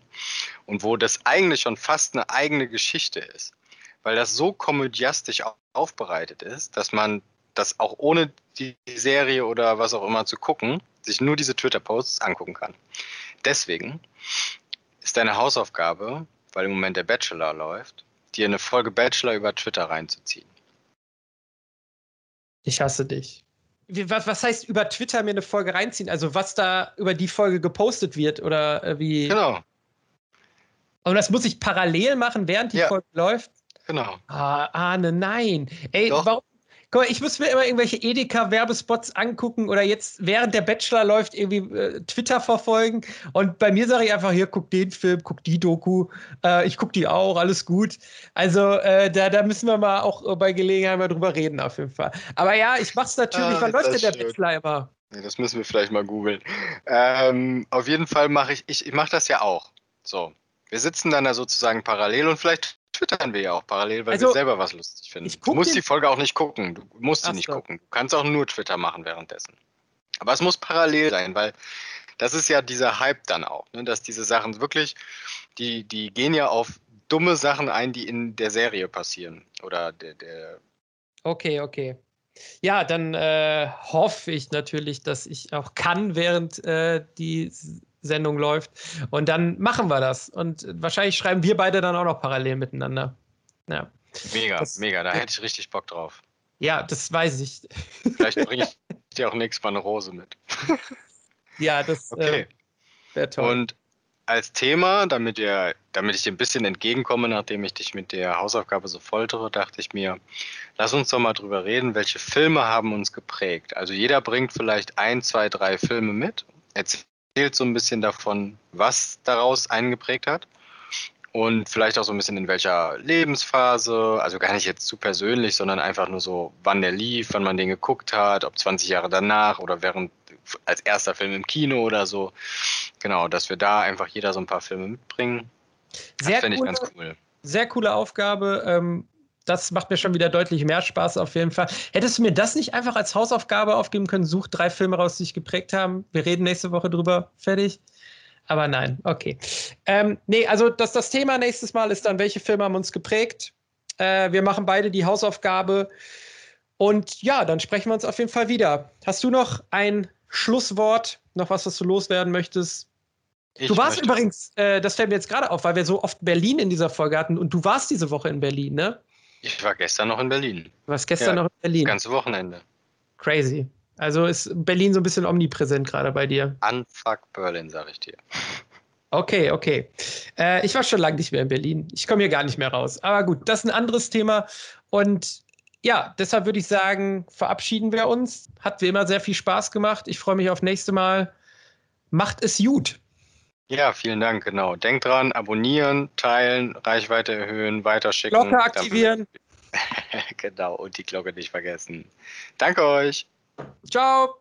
und wo das eigentlich schon fast eine eigene Geschichte ist weil das so komödiastisch au- aufbereitet ist, dass man das auch ohne die Serie oder was auch immer zu gucken, sich nur diese Twitter-Posts angucken kann. Deswegen ist deine Hausaufgabe, weil im Moment der Bachelor läuft, dir eine Folge Bachelor über Twitter reinzuziehen. Ich hasse dich. Was, was heißt über Twitter mir eine Folge reinziehen? Also was da über die Folge gepostet wird oder äh, wie? Genau, Und das muss ich parallel machen, während die Ja. Folge läuft? genau. Ah, Arne, nein. Ey, Doch. warum? Guck mal, ich muss mir immer irgendwelche Edeka-Werbespots angucken oder jetzt während der Bachelor läuft irgendwie äh, Twitter verfolgen. Und bei mir sage ich einfach, hier, guck den Film, guck die Doku. Äh, ich guck die auch, alles gut. Also äh, da, da müssen wir mal auch äh, bei Gelegenheit mal drüber reden, auf jeden Fall. Aber ja, ich mach's natürlich. Ah, Wann läuft denn der schön. Bachelor immer? Nee, das müssen wir vielleicht mal googeln. Ähm, auf jeden Fall mache ich, ich, ich mache das ja auch. So, wir sitzen dann da sozusagen parallel und vielleicht twittern wir ja auch parallel, weil Also, wir selber was lustig finden. ich Du musst die Folge auch nicht gucken. Du musst sie nicht so. gucken. Du kannst auch nur Twitter machen währenddessen. Aber es muss parallel sein, weil das ist ja dieser Hype dann auch, ne? dass diese Sachen wirklich, die, die gehen ja auf dumme Sachen ein, die in der Serie passieren. Oder der, der Okay, okay. Ja, dann äh, hoffe ich natürlich, dass ich auch kann, während äh, die Sendung läuft. Und dann machen wir das. Und äh, wahrscheinlich schreiben wir beide dann auch noch parallel miteinander. Ja, mega, Das- mega, da hätte ich richtig Bock drauf. ja das weiß ich. Vielleicht bringe ich dir auch nächstes Mal eine Rose mit. Ja, das Okay. äh, wäre toll. Und als Thema, damit, ihr, damit ich dir ein bisschen entgegenkomme, nachdem ich dich mit der Hausaufgabe so foltere, dachte ich mir, lass uns doch mal drüber reden, welche Filme haben uns geprägt. Also jeder bringt vielleicht ein, zwei, drei Filme mit, erzählt so ein bisschen davon, was daraus einen geprägt hat. Und vielleicht auch so ein bisschen in welcher Lebensphase, also gar nicht jetzt zu persönlich, sondern einfach nur so, wann der lief, wann man den geguckt hat, ob 20 Jahre danach oder während als erster Film im Kino oder so. Genau, dass wir da einfach jeder so ein paar Filme mitbringen. sehr, das fände ich ganz cool. sehr coole Aufgabe. Ähm, das macht mir schon wieder deutlich mehr Spaß auf jeden Fall. Hättest du mir das nicht einfach als Hausaufgabe aufgeben können? Such drei Filme raus, die dich geprägt haben. Wir reden nächste Woche drüber. Fertig. Aber nein, okay. Ähm, nee, also das, das Thema nächstes Mal ist dann, welche Filme haben uns geprägt? Äh, wir machen beide die Hausaufgabe. Und ja, dann sprechen wir uns auf jeden Fall wieder. Hast du noch ein Schlusswort? Noch was, was du loswerden möchtest? Ich du warst möchte- übrigens, äh, das fällt mir jetzt gerade auf, weil wir so oft Berlin in dieser Folge hatten und du warst diese Woche in Berlin, ne? Ich war gestern noch in Berlin. Du warst gestern Ja, noch in Berlin. Das ganze Wochenende. Crazy. Also ist Berlin so ein bisschen omnipräsent gerade bei dir. Unfuck Berlin, sag ich dir. Okay, okay. Äh, ich war schon lange nicht mehr in Berlin. Ich komme hier gar nicht mehr raus. Aber gut, das ist ein anderes Thema. Und ja, deshalb würde ich sagen, verabschieden wir uns. Hat wie immer sehr viel Spaß gemacht. Ich freue mich auf nächste Mal. Macht es gut. Ja, vielen Dank, genau. Denkt dran, abonnieren, teilen, Reichweite erhöhen, weiterschicken. Glocke aktivieren. genau, und die Glocke nicht vergessen. Danke euch. Ciao.